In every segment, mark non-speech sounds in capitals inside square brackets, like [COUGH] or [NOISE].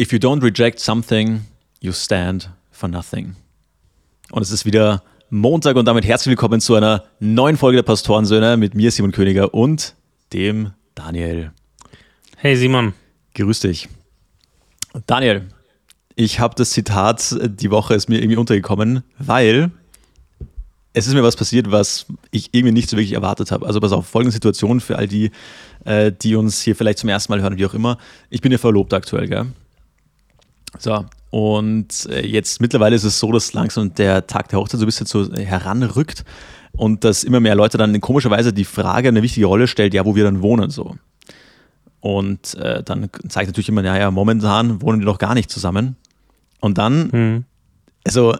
If you don't reject something, you stand for nothing. Und es ist wieder Montag und damit herzlich willkommen zu einer neuen Folge der Pastorensöhne mit mir, Simon Königer und dem Daniel. Hey Simon. Grüß dich. Daniel, ich habe das Zitat, die Woche ist mir irgendwie untergekommen, weil es ist mir was passiert, was ich irgendwie nicht so wirklich erwartet habe. Also pass auf, folgende Situation für all die, äh, die uns hier vielleicht zum ersten Mal hören, wie auch immer. Ich bin ja verlobt aktuell, gell? So, und äh, jetzt mittlerweile ist es so, dass langsam der Tag der Hochzeit so ein bisschen so heranrückt und dass immer mehr Leute dann komischerweise die Frage eine wichtige Rolle stellt, ja, wo wir dann wohnen so. Und äh, dann zeigt natürlich immer, naja, momentan wohnen die noch gar nicht zusammen. Und dann, hm. also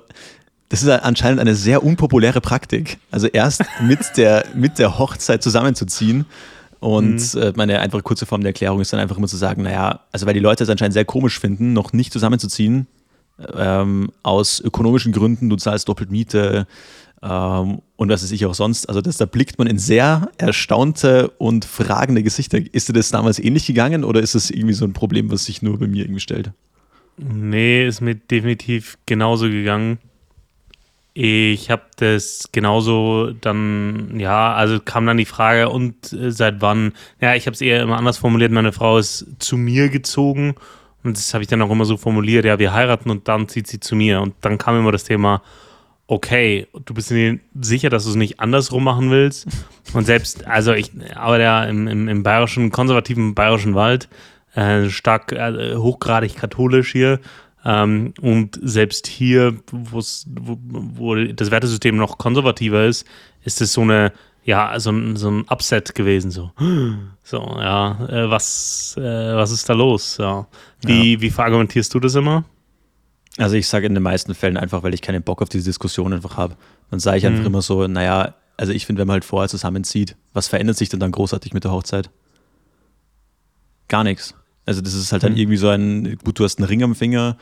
das ist anscheinend eine sehr unpopuläre Praktik. Also erst mit der, mit der Hochzeit zusammenzuziehen. Und mhm. äh, meine einfache kurze Form der Erklärung ist dann einfach immer zu sagen, naja, also weil die Leute es anscheinend sehr komisch finden, noch nicht zusammenzuziehen, ähm, aus ökonomischen Gründen, du zahlst doppelt Miete ähm, und was weiß ich auch sonst. Also das, da blickt man in sehr erstaunte und fragende Gesichter. Ist dir das damals ähnlich gegangen oder ist das irgendwie so ein Problem, was sich nur bei mir irgendwie stellt? Nee, ist mir definitiv genauso gegangen. Ich habe das genauso dann, ja, also kam dann die Frage, und äh, seit wann? Ja, ich habe es eher immer anders formuliert. Meine Frau ist zu mir gezogen und das habe ich dann auch immer so formuliert, ja, wir heiraten und dann zieht sie zu mir. Und dann kam immer das Thema, okay, du bist dir sicher, dass du es nicht andersrum machen willst. Und selbst, also ich arbeite ja im, im, im bayerischen, konservativen bayerischen Wald, äh, stark, äh, hochgradig katholisch hier. Ähm, und selbst hier, wo, wo das Wertesystem noch konservativer ist, ist es so eine, ja, so ein, so ein Upset gewesen. So, [GASPS] so ja, äh, was, äh, was ist da los? Ja. Wie, ja. wie verargumentierst du das immer? Also ich sage in den meisten Fällen einfach, weil ich keinen Bock auf diese Diskussion einfach habe. Dann sage ich einfach mhm. immer so, naja, also ich finde, wenn man halt vorher zusammenzieht, was verändert sich denn dann großartig mit der Hochzeit? Gar nichts. Also das ist halt dann mhm. irgendwie so ein, gut, du hast einen Ring am Finger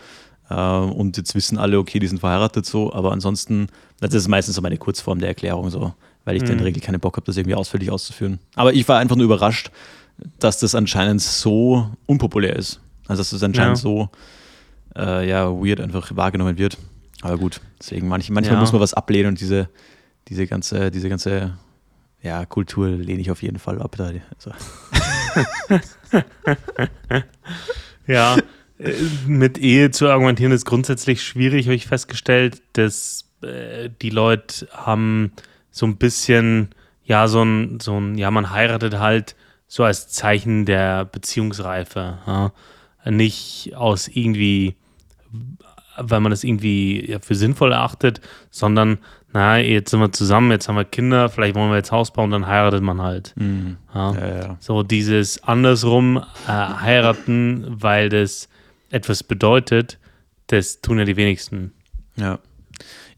äh, und jetzt wissen alle, okay, die sind verheiratet so, aber ansonsten, das ist meistens so meine Kurzform der Erklärung so, weil ich mhm. in der Regel keinen Bock habe, das irgendwie ausführlich auszuführen. Aber ich war einfach nur überrascht, dass das anscheinend so unpopulär ist. Also dass das anscheinend ja. so äh, ja, weird einfach wahrgenommen wird. Aber gut, deswegen manch, manchmal ja. muss man was ablehnen und diese, diese ganze, diese ganze ja, Kultur lehne ich auf jeden Fall ab. Da. Also. [LAUGHS] [LAUGHS] ja, äh, mit Ehe zu argumentieren ist grundsätzlich schwierig, habe ich festgestellt, dass äh, die Leute haben so ein bisschen, ja, so ein, so ein, ja, man heiratet halt so als Zeichen der Beziehungsreife. Ja? Nicht aus irgendwie, weil man das irgendwie ja, für sinnvoll erachtet, sondern na, jetzt sind wir zusammen, jetzt haben wir Kinder, vielleicht wollen wir jetzt Haus bauen, dann heiratet man halt. Mhm. Ja. Ja, ja. So dieses andersrum äh, heiraten, weil das etwas bedeutet, das tun ja die wenigsten. Ja.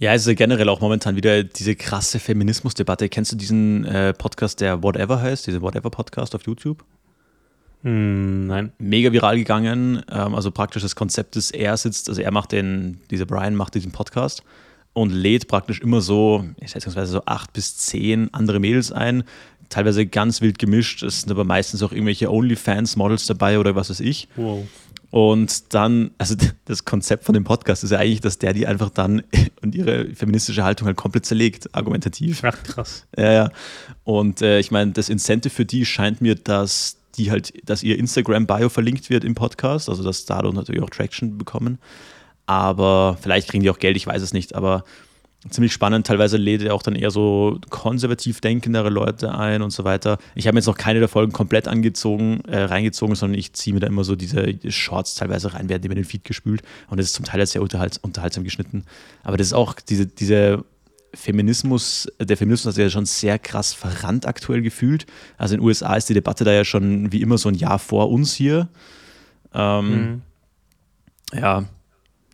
Ja, es ist ja generell auch momentan wieder diese krasse Feminismusdebatte. Kennst du diesen äh, Podcast, der Whatever heißt, diesen Whatever-Podcast auf YouTube? Mm, nein. Mega viral gegangen. Ähm, also praktisch das Konzept ist, er sitzt, also er macht den, dieser Brian macht diesen Podcast und lädt praktisch immer so, ich schätzungsweise so acht bis zehn andere Mädels ein, teilweise ganz wild gemischt. Es sind aber meistens auch irgendwelche OnlyFans-Models dabei oder was weiß ich. Wow. Und dann, also [LAUGHS] das Konzept von dem Podcast ist ja eigentlich, dass der die einfach dann [LAUGHS] und ihre feministische Haltung halt komplett zerlegt, argumentativ. Ach, krass. Ja, ja. Und äh, ich meine, das Incentive für die scheint mir, dass die halt, dass ihr Instagram-Bio verlinkt wird im Podcast, also dass dadurch natürlich auch Traction bekommen. Aber vielleicht kriegen die auch Geld, ich weiß es nicht. Aber ziemlich spannend. Teilweise lädt er auch dann eher so konservativ denkendere Leute ein und so weiter. Ich habe jetzt noch keine der Folgen komplett angezogen, äh, reingezogen, sondern ich ziehe mir da immer so diese Shorts teilweise rein, werden die mir den Feed gespült. Und das ist zum Teil sehr unterhalts unterhaltsam geschnitten. Aber das ist auch diese, diese Feminismus, der Feminismus hat sich ja schon sehr krass verrannt aktuell gefühlt. Also in den USA ist die Debatte da ja schon wie immer so ein Jahr vor uns hier. Ähm, mhm. Ja,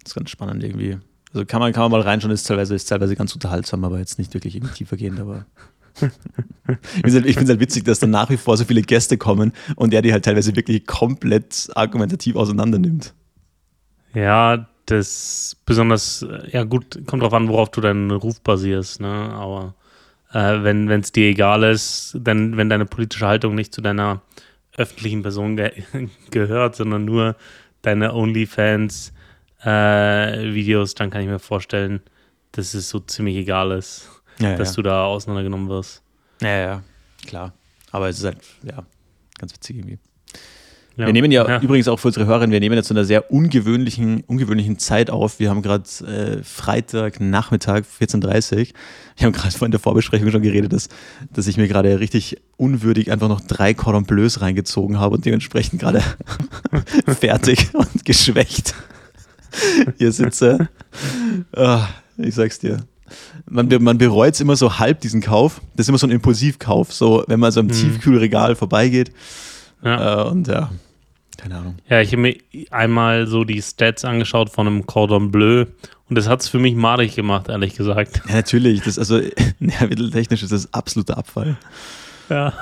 das ist ganz spannend irgendwie. Also kann man, kann man mal reinschauen, ist teilweise, ist teilweise ganz unterhaltsam, aber jetzt nicht wirklich irgendwie tiefergehend, aber. [LAUGHS] ich finde es halt, halt witzig, dass dann nach wie vor so viele Gäste kommen und der die halt teilweise wirklich komplett argumentativ auseinander nimmt. Ja, das besonders, ja gut, kommt drauf an, worauf du deinen Ruf basierst, ne? Aber äh, wenn es dir egal ist, denn wenn deine politische Haltung nicht zu deiner öffentlichen Person ge [LAUGHS] gehört, sondern nur deine OnlyFans-Videos, dann kann ich mir vorstellen, dass es so ziemlich egal ist, Ja, dass ja. du da auseinandergenommen wirst. ja, ja, klar. Aber es ist halt, ja, ganz witzig irgendwie. Ja. Wir nehmen ja, übrigens auch für unsere Hörerinnen, wir nehmen jetzt zu einer sehr ungewöhnlichen, ungewöhnlichen Zeit auf. Wir haben gerade äh, Freitag, Nachmittag, 14.30 Uhr. Wir haben gerade vorhin in der Vorbesprechung schon geredet, dass, dass ich mir gerade richtig unwürdig einfach noch drei Cordon Bleus reingezogen habe und dementsprechend gerade [LAUGHS] fertig und geschwächt [LAUGHS] hier sitze. Ah, ich sag's dir. Man, man bereut es immer so halb, diesen Kauf. Das ist immer so ein Impulsivkauf, so wenn man so am Tiefkühlregal vorbeigeht. Ja. Äh, und ja, keine Ahnung. Ja, ich habe mir einmal so die Stats angeschaut von einem Cordon Bleu und das hat es für mich madig gemacht, ehrlich gesagt. Ja, natürlich. Das, also, [LAUGHS] nährmitteltechnisch ist das absoluter Abfall. Ja,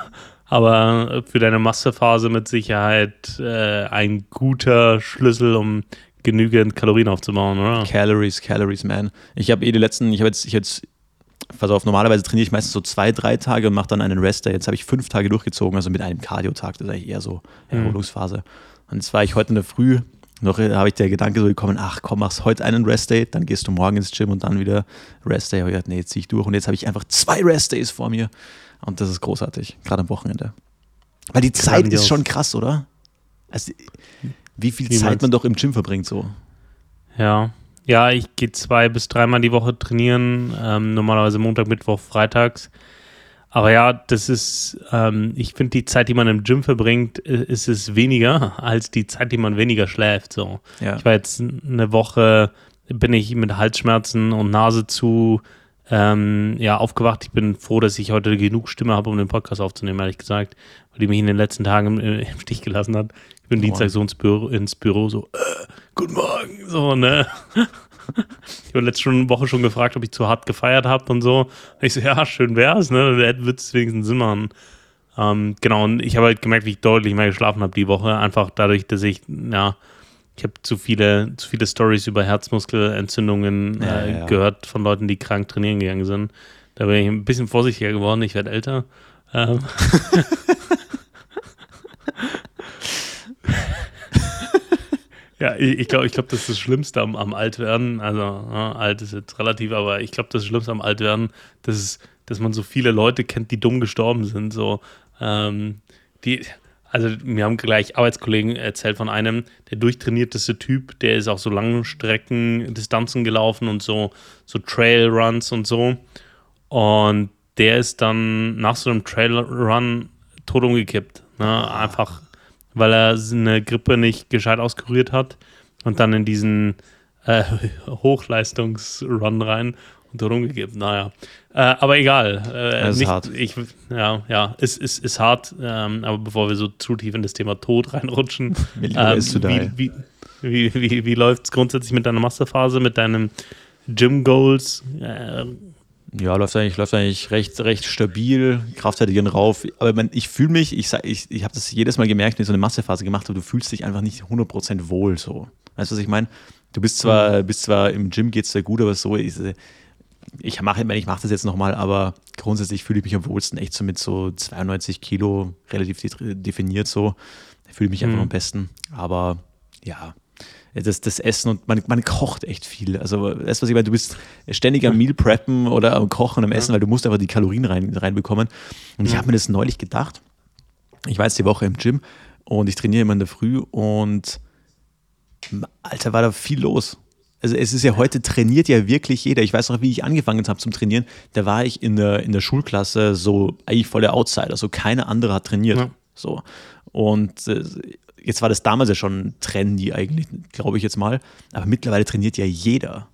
aber für deine Massephase mit Sicherheit äh, ein guter Schlüssel, um genügend Kalorien aufzubauen, oder? Calories, Calories, man. Ich habe eh die letzten, ich habe jetzt, ich jetzt, pass auf, normalerweise trainiere ich meistens so zwei, drei Tage und mache dann einen Rest Day. Jetzt habe ich fünf Tage durchgezogen, also mit einem Cardio-Tag. Das ist eigentlich eher so Erholungsphase. Und jetzt war ich heute in der Früh, noch äh, habe ich der Gedanke so gekommen, ach komm, machst heute einen Rest Day, dann gehst du morgen ins Gym und dann wieder Rest Day. Aber ich dachte, nee, jetzt ziehe ich durch. Und jetzt habe ich einfach zwei Rest Days vor mir. Und das ist großartig, gerade am Wochenende. Weil die Zeit Grandios. ist schon krass, oder? Also, wie viel Wie Zeit man doch im Gym verbringt so. Ja. Ja, ich gehe zwei bis dreimal die Woche trainieren, ähm, normalerweise Montag, Mittwoch, Freitags. Aber ja, das ist, ähm, ich finde, die Zeit, die man im Gym verbringt, ist es weniger [LAUGHS] als die Zeit, die man weniger schläft. So. Ja. Ich war jetzt eine Woche, bin ich mit Halsschmerzen und Nase zu ähm, ja, aufgewacht. Ich bin froh, dass ich heute genug Stimme habe, um den Podcast aufzunehmen, ehrlich gesagt, weil die mich in den letzten Tagen im, im Stich gelassen hat. Ich bin Dienstag so ins Büro, ins Büro so, äh, guten Morgen, so, ne? [LAUGHS] Ich habe letzte Woche schon gefragt, ob ich zu hart gefeiert habe und so. Und ich so, ja, schön wär's, ne? Da wird es wenigstens Sinn machen. Ähm, genau, und ich habe halt gemerkt, wie ich deutlich mehr geschlafen habe die Woche. Einfach dadurch, dass ich, ja, ich habe zu viele, zu viele Stories über Herzmuskelentzündungen Ja, äh, ja, ja. gehört von Leuten, die krank trainieren gegangen sind. Da bin ich ein bisschen vorsichtiger geworden. Ich werde älter. Ähm. [LAUGHS] [LAUGHS] ja, ich, glaube, ich glaub, das ist das Schlimmste am, am Altwerden. Also, ja, alt ist jetzt relativ, aber ich glaube, das Schlimmste am Altwerden, das ist, dass man so viele Leute kennt, die dumm gestorben sind. So, ähm, die, also mir haben gleich Arbeitskollegen erzählt von einem, der durchtrainierteste Typ, der ist auch so Langstrecken, Distanzen gelaufen und so, so Trailruns und so. Und der ist dann nach so einem Trailrun tot umgekippt. Ne? Einfach, weil er eine Grippe nicht gescheit auskuriert hat und dann in diesen äh, [LAUGHS] Hochleistungsrun rein und umgekippt. Naja, äh, aber egal. Äh, ist nicht, hart. Ich, ja, ja, es ist, ist hart. Ähm, aber bevor wir so zu tief in das Thema Tod [LAUGHS] reinrutschen, ähm, wie, wie, wie, wie, wie läuft es grundsätzlich mit deiner Masterphase, mit deinen Gym-Goals? Äh, Ja, läuft eigentlich, läuft eigentlich recht, recht stabil, Kraftwerte gehen rauf. Aber man, ich fühle mich, ich, ich, ich habe das jedes Mal gemerkt, wenn ich so eine Massephase gemacht habe, du fühlst dich einfach nicht 100% wohl so. Weißt du, was ich meine? Du bist zwar, bist zwar im Gym geht's dir gut, aber so, ich, ich mache ich, mach das jetzt nochmal, aber grundsätzlich fühle ich mich am wohlsten echt so mit so 92 Kilo relativ de- definiert so. Da fühle ich mich einfach Mhm. am besten. Aber ja, das, das Essen und man, man kocht echt viel. Also, das, was ich meine, du bist ständig am Meal preppen oder am Kochen, am Essen, weil du musst einfach die Kalorien rein, reinbekommen. Und ich habe mir das neulich gedacht. Ich war jetzt die Woche im Gym und ich trainiere immer in der Früh und Alter, war da viel los. Also es ist ja heute trainiert ja wirklich jeder. Ich weiß noch, wie ich angefangen habe zum Trainieren. Da war ich in der, in der Schulklasse so eigentlich voll der Outsider. So keine andere hat trainiert. Ja. So. Und äh, jetzt war das damals ja schon trendy eigentlich, glaube ich jetzt mal. Aber mittlerweile trainiert ja jeder.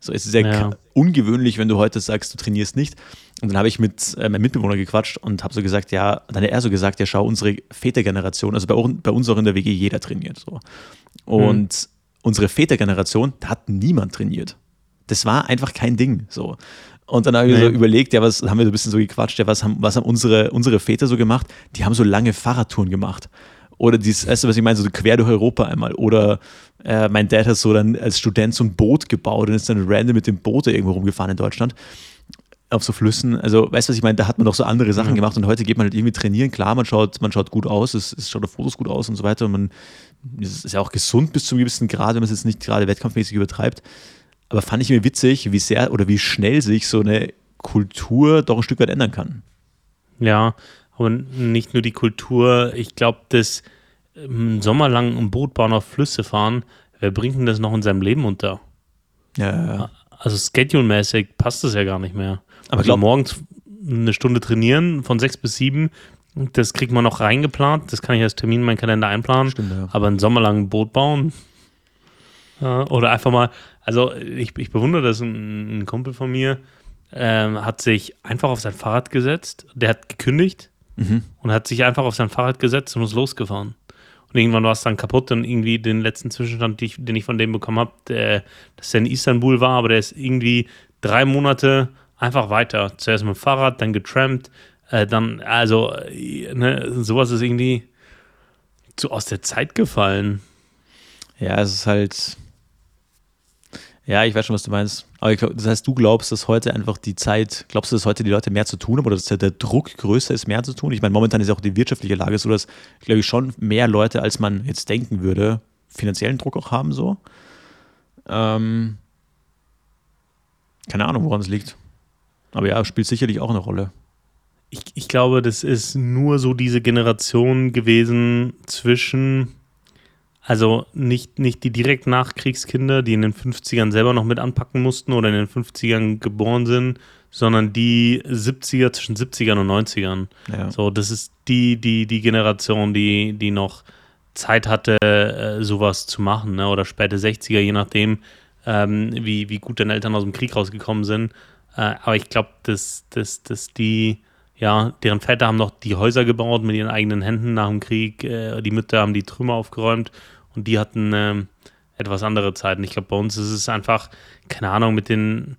So, es ist ja, Ja. ungewöhnlich, wenn du heute sagst, du trainierst nicht. Und dann habe ich mit äh, meinem Mitbewohner gequatscht und habe so gesagt, ja, dann hat er so gesagt, ja, schau, unsere Vätergeneration, also bei, bei uns auch in der WG jeder trainiert. So. Und unsere Vätergeneration, da hat niemand trainiert. Das war einfach kein Ding. So. Und dann habe ich Nee. so überlegt, ja, was haben wir so ein bisschen so gequatscht, ja, was haben, was haben unsere, unsere Väter so gemacht? Die haben so lange Fahrradtouren gemacht. Oder dieses, weißt du, was ich meine, so quer durch Europa einmal. Oder äh, mein Dad hat so dann als Student so ein Boot gebaut und ist dann random mit dem Boot irgendwo rumgefahren in Deutschland. Auf so Flüssen. Also, weißt du, was ich meine? Da hat man doch so andere Sachen gemacht und heute geht man halt irgendwie trainieren. Klar, man schaut, man schaut gut aus, es, es schaut auf Fotos gut aus und so weiter. Und man ist ja auch gesund bis zu einem gewissen Grad, wenn man es jetzt nicht gerade wettkampfmäßig übertreibt. Aber fand ich mir witzig, wie sehr oder wie schnell sich so eine Kultur doch ein Stück weit ändern kann. Ja, aber nicht nur die Kultur. Ich glaube, das im Sommer lang ein Boot bauen auf Flüsse fahren, wer bringt denn das noch in seinem Leben unter? Ja. Also schedule-mäßig passt das ja gar nicht mehr. Aber Also glaub- morgens eine Stunde trainieren von sechs bis sieben, das kriegt man noch reingeplant. Das kann ich als Termin in meinen Kalender einplanen. Stimmt, ja. Aber ein Boot bauen oder einfach mal, also ich, ich bewundere das, ein, ein Kumpel von mir ähm, hat sich einfach auf sein Fahrrad gesetzt, der hat gekündigt Mhm. und hat sich einfach auf sein Fahrrad gesetzt und ist losgefahren. Und irgendwann war es dann kaputt und irgendwie den letzten Zwischenstand, den ich, von dem bekommen habe, dass der in Istanbul war, aber der ist irgendwie drei Monate einfach weiter. Zuerst mit dem Fahrrad, dann getrampt, äh, dann, also, äh, ne, sowas ist irgendwie so aus der Zeit gefallen. Ja, es ist halt. Ja, ich weiß schon, was du meinst. Aber glaub, das heißt, du glaubst, dass heute einfach die Zeit, glaubst du, dass heute die Leute mehr zu tun haben oder dass der, der Druck größer ist, mehr zu tun? Ich meine, momentan ist ja auch die wirtschaftliche Lage so, dass, glaube ich, schon mehr Leute, als man jetzt denken würde, finanziellen Druck auch haben, so. Ähm, keine Ahnung, woran es liegt. Aber ja, spielt sicherlich auch eine Rolle. Ich, ich glaube, das ist nur so diese Generation gewesen zwischen, also nicht, nicht die direkt Nachkriegskinder, die in den 50ern selber noch mit anpacken mussten oder in den 50ern geboren sind, sondern die 70er, zwischen 70ern und 90ern. Ja. So, das ist die, die, die Generation, die, die noch Zeit hatte, äh, sowas zu machen, ne? oder späte 60er, je nachdem, ähm, wie, wie gut deine Eltern aus dem Krieg rausgekommen sind. Äh, aber ich glaube, dass, dass, dass die, ja, deren Väter haben noch die Häuser gebaut mit ihren eigenen Händen nach dem Krieg, äh, die Mütter haben die Trümmer aufgeräumt und die hatten ähm, etwas andere Zeiten. Ich glaube, bei uns ist es einfach, keine Ahnung, mit den,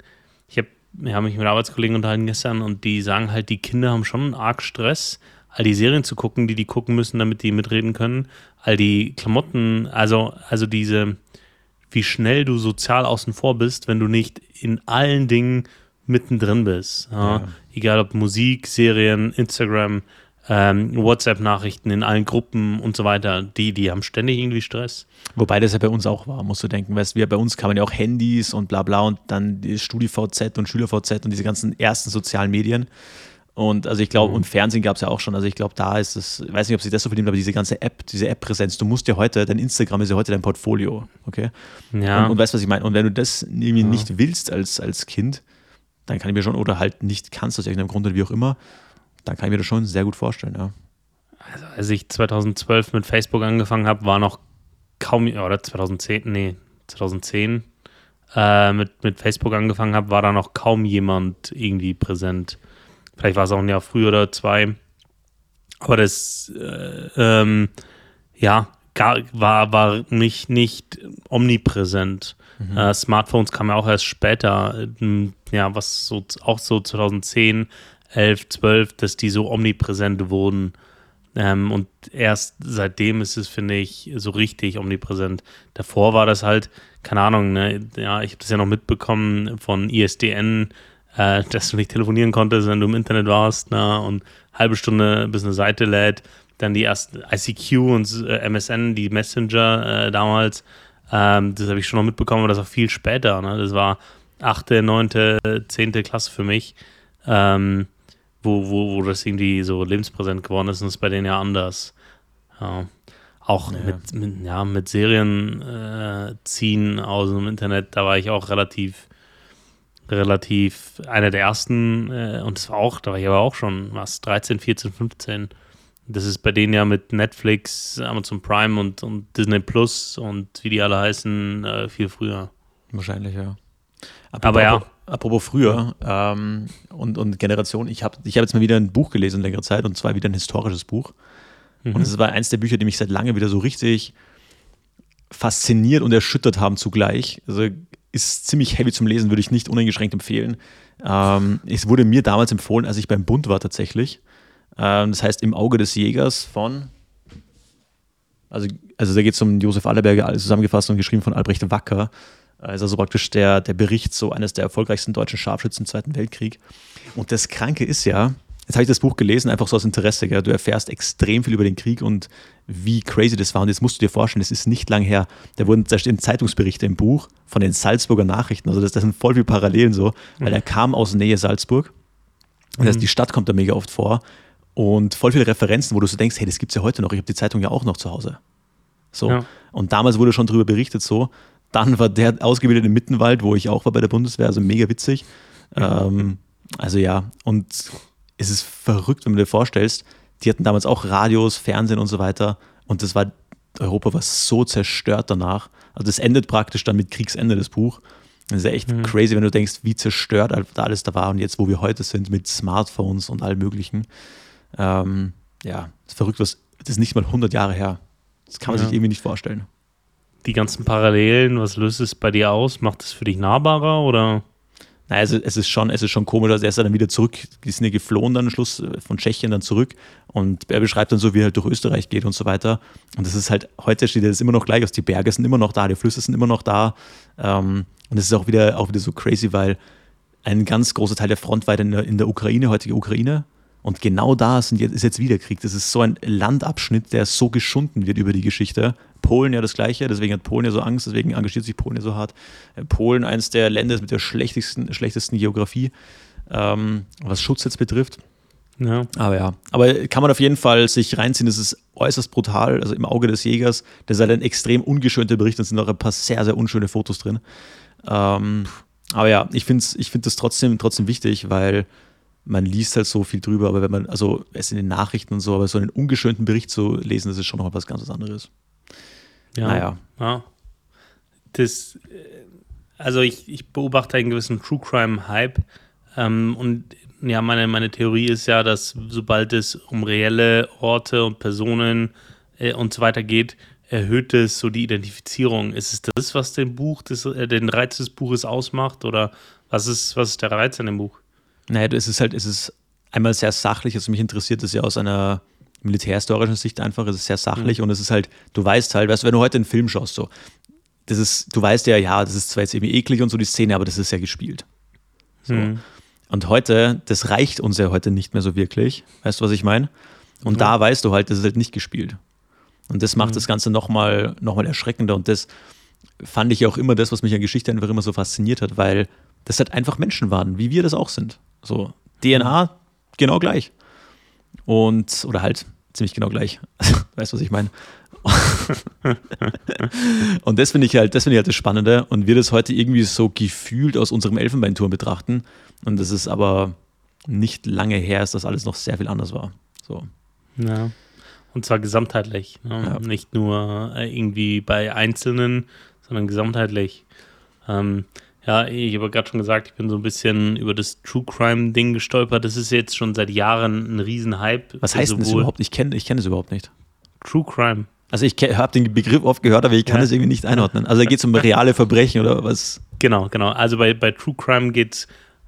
ich habe ich hab mich mit Arbeitskollegen unterhalten gestern und die sagen halt, die Kinder haben schon arg Stress, all die Serien zu gucken, die die gucken müssen, damit die mitreden können, all die Klamotten, also, also diese, wie schnell du sozial außen vor bist, wenn du nicht in allen Dingen mittendrin bist. Ja? Ja. Egal ob Musik, Serien, Instagram, ähm, WhatsApp-Nachrichten in allen Gruppen und so weiter. Die, die haben ständig irgendwie Stress. Wobei das ja bei uns auch war, musst du denken. Weißt, wir, bei uns kamen ja auch Handys und bla bla und dann StudiVZ und SchülerVZ und diese ganzen ersten sozialen Medien. Und also ich glaube, und Fernsehen gab es ja auch schon. Also ich glaube, da ist es, ich weiß nicht, ob sich das so verdient, aber diese ganze App, diese App-Präsenz, du musst ja heute, dein Instagram ist ja heute dein Portfolio, okay? Ja. Und, und weißt du, was ich meine? Und wenn du das irgendwie nicht willst als, als Kind, dann kann ich mir schon, oder halt nicht kannst aus irgendeinem Grund oder wie auch immer, dann kann ich mir das schon sehr gut vorstellen, ja. Also, als ich 2012 mit Facebook angefangen habe, war noch kaum, oder 2010, nee, 2010 äh, mit, mit Facebook angefangen habe, war da noch kaum jemand irgendwie präsent. Vielleicht war es auch ein Jahr früher oder zwei. Aber das, äh, ähm, ja, gar, war, war nicht, nicht omnipräsent. Äh, Smartphones kamen ja auch erst später, ähm, ja, was so auch so 2010, 11, 12, dass die so omnipräsent wurden. Ähm, und erst seitdem ist es, finde ich, so richtig omnipräsent. Davor war das halt, keine Ahnung, ne, ja, ich habe das ja noch mitbekommen von ISDN, äh, [LAUGHS] dass du nicht telefonieren konntest, wenn du im Internet warst, ne, und halbe Stunde bis eine Seite lädt. Dann die ersten ICQ und äh, MSN, die Messenger äh, damals, ähm, das habe ich schon noch mitbekommen, aber das auch viel später. Ne? Das war achte, neunte, zehnte Klasse für mich. Ähm, wo, wo, wo das irgendwie so lebenspräsent geworden ist und ist bei denen ja anders. Ja. Auch Ja. Mit, mit, ja, mit Serien äh, ziehen aus dem Internet, da war ich auch relativ, relativ einer der ersten äh, und das war auch, da war ich aber auch schon was, 13, 14, 15. Das ist bei denen ja mit Netflix, Amazon Prime und, und Disney Plus und wie die alle heißen, äh, viel früher. Wahrscheinlich, ja. Aber ja. Apropos früher ähm, und, und Generation, ich habe ich hab jetzt mal wieder ein Buch gelesen in längerer Zeit und zwar wieder ein historisches Buch. Mhm. Und es war eins der Bücher, die mich seit langem wieder so richtig fasziniert und erschüttert haben zugleich. Also ist ziemlich heavy zum Lesen, würde ich nicht uneingeschränkt empfehlen. Ähm, es wurde mir damals empfohlen, als ich beim Bund war tatsächlich. Ähm, das heißt Im Auge des Jägers von also, also da geht es um Josef Allerberger, alles zusammengefasst und geschrieben von Albrecht Wacker. Also so praktisch der, der Bericht so eines der erfolgreichsten deutschen Scharfschützen im Zweiten Weltkrieg. Und das Kranke ist ja, jetzt habe ich das Buch gelesen, einfach so aus Interesse. Gell? Du erfährst extrem viel über den Krieg und wie crazy das war. Und jetzt musst du dir vorstellen, es ist nicht lang her. Da wurden, da stehen Zeitungsberichte im Buch von den Salzburger Nachrichten. Also das, das sind voll viele Parallelen so, weil er kam aus Nähe Salzburg. Das heißt, die Stadt kommt da mega oft vor. Und voll viele Referenzen, wo du so denkst, hey, das gibt es ja heute noch. Ich habe die Zeitung ja auch noch zu Hause. So. Ja. Und damals wurde schon darüber berichtet so. Dann war der ausgebildet im Mittenwald, wo ich auch war bei der Bundeswehr, also mega witzig. Ähm, also ja, und es ist verrückt, wenn du dir vorstellst, die hatten damals auch Radios, Fernsehen und so weiter. Und das war, Europa war so zerstört danach. Also das endet praktisch dann mit Kriegsende, das Buch. Das ist ja echt mhm. crazy, wenn du denkst, wie zerstört alles da war und jetzt, wo wir heute sind mit Smartphones und allem möglichen. Ähm, ja, das ist verrückt, was, das ist nicht mal 100 Jahre her. Das kann man ja. sich irgendwie nicht vorstellen. Die ganzen Parallelen, was löst es bei dir aus? Macht es für dich nahbarer oder? Naja, also es ist schon, es ist schon komisch, also er ist dann wieder zurück, die sind ja geflohen dann am Schluss äh, von Tschechien dann zurück und er beschreibt dann so, wie er halt durch Österreich geht und so weiter. Und das ist halt, heute steht das immer noch gleich aus, die Berge sind immer noch da, die Flüsse sind immer noch da. Ähm, und es ist auch wieder, auch wieder so crazy, weil ein ganz großer Teil der Front war in der, in der Ukraine, heutige Ukraine. Und genau da sind, ist jetzt wieder Krieg. Das ist so ein Landabschnitt, der so geschunden wird über die Geschichte. Polen ja das Gleiche, deswegen hat Polen ja so Angst, deswegen engagiert sich Polen ja so hart. Äh, Polen, eines der Länder mit der schlechtesten, schlechtesten Geografie, ähm, was Schutz jetzt betrifft. Ja. Aber ja, aber kann man auf jeden Fall sich reinziehen. Das ist äußerst brutal, also im Auge des Jägers. Das ist halt ein extrem ungeschönter Bericht. Da sind auch ein paar sehr, sehr unschöne Fotos drin. Ähm, aber ja, ich finde ich find das trotzdem, trotzdem wichtig, weil man liest halt so viel drüber, aber wenn man, also es in den Nachrichten und so, aber so einen ungeschönten Bericht zu lesen, das ist schon noch was ganz anderes. Ja. Naja. Ja. Das, äh, also ich, ich beobachte einen gewissen True Crime-Hype. Ähm, und ja, meine, meine Theorie ist ja, dass sobald es um reelle Orte und Personen äh, und so weiter geht, erhöht es so die Identifizierung. Ist es das, was den Buch, des, äh, den Reiz des Buches ausmacht? Oder was ist, was ist der Reiz an dem Buch? Naja, es ist halt, es ist einmal sehr sachlich, also mich interessiert das ja aus einer militärhistorischen Sicht einfach, es ist sehr sachlich mhm. und es ist halt, du weißt halt, weißt du, wenn du heute einen Film schaust, so, das ist, du weißt ja, ja, das ist zwar jetzt irgendwie eklig und so die Szene, aber das ist ja gespielt. So. Mhm. Und heute, das reicht uns ja heute nicht mehr so wirklich. Weißt du, was ich meine? Und mhm. da weißt du halt, das ist halt nicht gespielt. Und das macht mhm. das Ganze nochmal noch mal erschreckender. Und das fand ich auch immer das, was mich an Geschichte einfach immer so fasziniert hat, weil das halt einfach Menschen waren, wie wir das auch sind. So, DNA genau gleich. Und, oder halt ziemlich genau gleich. [LAUGHS] weißt du, was ich meine? [LAUGHS] und das finde ich halt, das finde ich halt das Spannende. Und wir das heute irgendwie so gefühlt aus unserem Elfenbeinturm betrachten. Und das ist aber nicht lange her ist, dass alles noch sehr viel anders war. So. Ja. Und zwar gesamtheitlich. Ne? Ja. Nicht nur äh, irgendwie bei Einzelnen, sondern gesamtheitlich. Ähm, ja, ich habe gerade schon gesagt, ich bin so ein bisschen über das True Crime-Ding gestolpert. Das ist jetzt schon seit Jahren ein Riesenhype. Was heißt denn das überhaupt? Ich kenne ich kenn das überhaupt nicht. True Crime. Also ich habe den Begriff oft gehört, aber ich kann es ja. irgendwie nicht einordnen. Also da geht es um reale Verbrechen oder was? Genau, genau. Also bei, bei True Crime geht es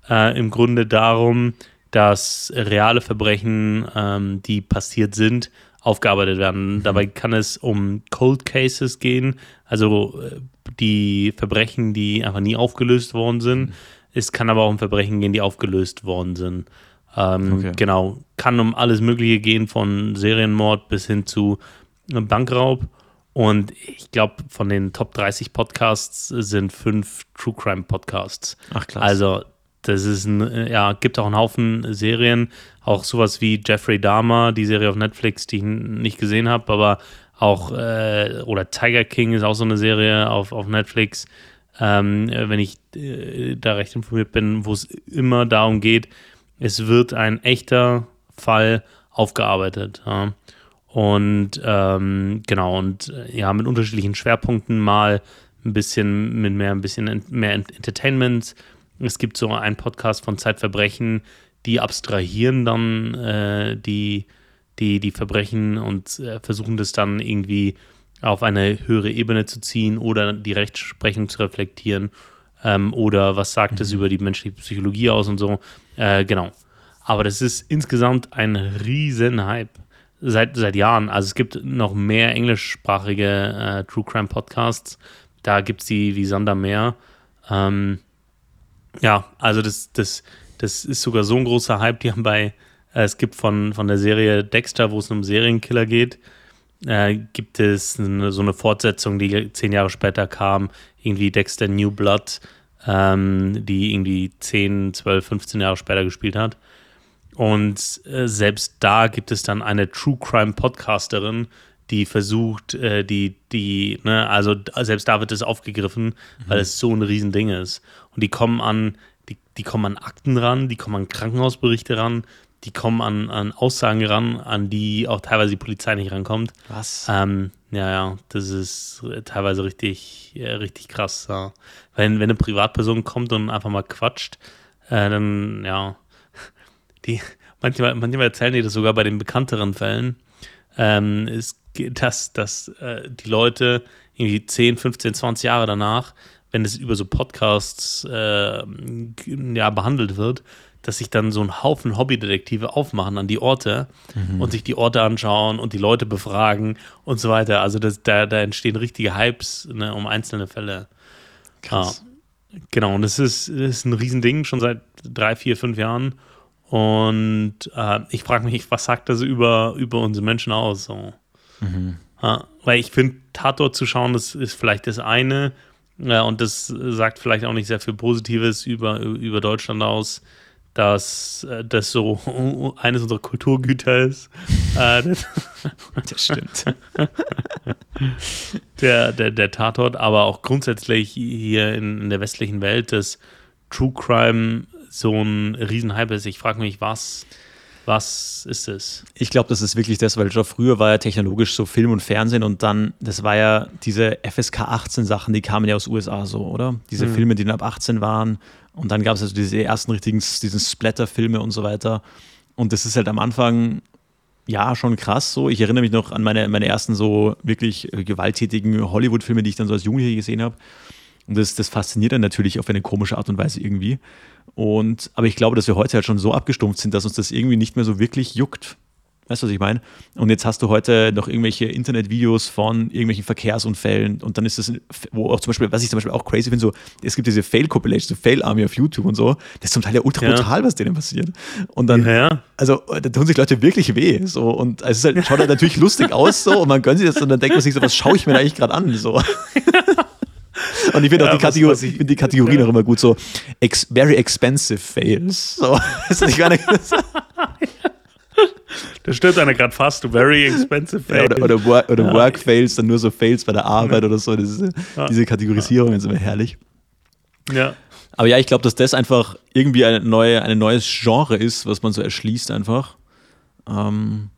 äh, im Grunde darum, dass reale Verbrechen, ähm, die passiert sind, aufgearbeitet werden. Mhm. Dabei kann es um Cold Cases gehen, also äh, die Verbrechen, die einfach nie aufgelöst worden sind. Mhm. Es kann aber auch um Verbrechen gehen, die aufgelöst worden sind. Ähm, okay. Genau, kann um alles Mögliche gehen, von Serienmord bis hin zu Bankraub. Und ich glaube, von den Top 30 Podcasts sind fünf True Crime Podcasts. Ach, klasse. Also, das ist ein, ja, gibt auch einen Haufen Serien, auch sowas wie Jeffrey Dahmer, die Serie auf Netflix, die ich nicht gesehen habe, aber auch, äh, oder Tiger King ist auch so eine Serie auf, auf Netflix, ähm, wenn ich äh, da recht informiert bin, wo es immer darum geht, es wird ein echter Fall aufgearbeitet. Ja. Und ähm, genau, und äh, ja, mit unterschiedlichen Schwerpunkten mal ein bisschen mit mehr, ein bisschen mehr Entertainment. Es gibt so einen Podcast von Zeitverbrechen, die abstrahieren dann äh, die, die, die Verbrechen und äh, versuchen das dann irgendwie auf eine höhere Ebene zu ziehen oder die Rechtsprechung zu reflektieren ähm, oder was sagt mhm. es über die menschliche Psychologie aus und so. Äh, genau. Aber das ist insgesamt ein riesen Hype seit, seit Jahren. Also es gibt noch mehr englischsprachige äh, True Crime Podcasts. Da gibt es die wie Sander mehr. Ähm, ja, also das, das, das ist sogar so ein großer Hype. Die haben bei es gibt von, von der Serie Dexter, wo es um Serienkiller geht, äh, gibt es eine, so eine Fortsetzung, die zehn Jahre später kam, irgendwie Dexter New Blood, ähm, die irgendwie 10, 12, 15 Jahre später gespielt hat. Und äh, selbst da gibt es dann eine True Crime Podcasterin, die versucht, äh, die, die, ne, also selbst da wird es aufgegriffen, mhm. weil es so ein Riesending ist. Und die kommen an, die, die kommen an Akten ran, die kommen an Krankenhausberichte ran, die kommen an, an Aussagen ran, an die auch teilweise die Polizei nicht rankommt. Was? Ähm, ja, ja, das ist teilweise richtig, ja, richtig krass. Ja. Wenn, wenn eine Privatperson kommt und einfach mal quatscht, äh, dann, ja, [LAUGHS] die, manchmal, manchmal erzählen die das sogar bei den bekannteren Fällen, ähm, ist, dass, dass äh, die Leute irgendwie 10, 15, 20 Jahre danach, wenn es über so Podcasts äh, ja, behandelt wird, dass sich dann so ein Haufen Hobbydetektive aufmachen an die Orte mhm. und sich die Orte anschauen und die Leute befragen und so weiter. Also das, da, da entstehen richtige Hypes ne, um einzelne Fälle. Krass. Ja, genau, und das ist, das ist ein Riesending, schon seit drei, vier, fünf Jahren. Und äh, ich frage mich, was sagt das über, über unsere Menschen aus? So. Mhm. Ja, weil ich finde, Tatort zu schauen, das ist vielleicht das eine. Ja, und das sagt vielleicht auch nicht sehr viel Positives über, über Deutschland aus dass äh, das so [LAUGHS] eines unserer Kulturgüter ist. Äh, [LAUGHS] das stimmt. [LAUGHS] der, der, der Tatort, aber auch grundsätzlich hier in, in der westlichen Welt, dass True Crime so ein Riesenhype ist. Ich frage mich, was, was ist es? Ich glaube, das ist wirklich das, weil schon früher war ja technologisch so Film und Fernsehen und dann, das war ja diese FSK 18 Sachen, die kamen ja aus USA so, oder? Diese mhm. Filme, die dann ab 18 waren und dann gab es also diese ersten richtigen, diesen Splatter-Filme und so weiter. Und das ist halt am Anfang ja schon krass so. Ich erinnere mich noch an meine, meine ersten so wirklich gewalttätigen Hollywood-Filme, die ich dann so als Jugendlicher gesehen habe. Und das, das fasziniert dann natürlich auf eine komische Art und Weise irgendwie. Und, aber ich glaube, dass wir heute halt schon so abgestumpft sind, dass uns das irgendwie nicht mehr so wirklich juckt. Weißt du, was ich meine? Und jetzt hast du heute noch irgendwelche Internetvideos von irgendwelchen Verkehrsunfällen und dann ist das, wo auch zum Beispiel, was ich zum Beispiel auch crazy finde, so, es gibt diese Fail-Compilation, so Fail-Army auf YouTube und so, das ist zum Teil ja ultra ja. brutal, was denen passiert. Und dann, ja. also, da tun sich Leute wirklich weh, so, und es ist halt, schaut halt natürlich lustig aus, so, und man gönnt sich das und dann denkt man sich so, was schaue ich mir da eigentlich gerade an, so. [LAUGHS] Und ich finde auch die, Kategor ich, find die Kategorien ja. auch immer gut, so ex very expensive fails. So, [LAUGHS] ist nicht gar nicht, [LAUGHS] Da stört einer gerade fast, very expensive fails. Ja, oder, oder, work, oder ja. work fails, dann nur so Fails bei der Arbeit oder so. Ist, diese Kategorisierungen sind immer herrlich. Ja. Aber ja, ich glaube, dass das einfach irgendwie eine neue, ein neues Genre ist, was man so erschließt einfach. Ähm,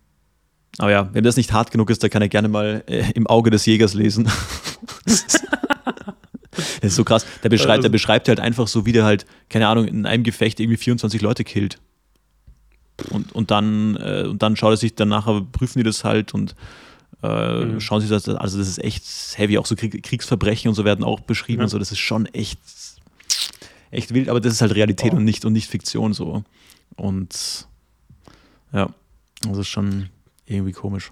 aber ja, wenn das nicht hart genug ist, dann kann er gerne mal äh, im Auge des Jägers lesen. [LAUGHS] das, ist, so krass. Der beschreibt, der beschreibt halt einfach so, wie der halt, keine Ahnung, in einem Gefecht irgendwie 24 Leute killt. Und, und, dann, äh, und dann schaut er sich dann nachher, prüfen die das halt und äh, mhm. schauen sich das, also das ist echt heavy, auch so Krieg, Kriegsverbrechen und so werden auch beschrieben ja. und so, das ist schon echt, echt wild, aber das ist halt Realität oh. und, nicht, und nicht Fiktion so. Und ja, das ist schon irgendwie komisch.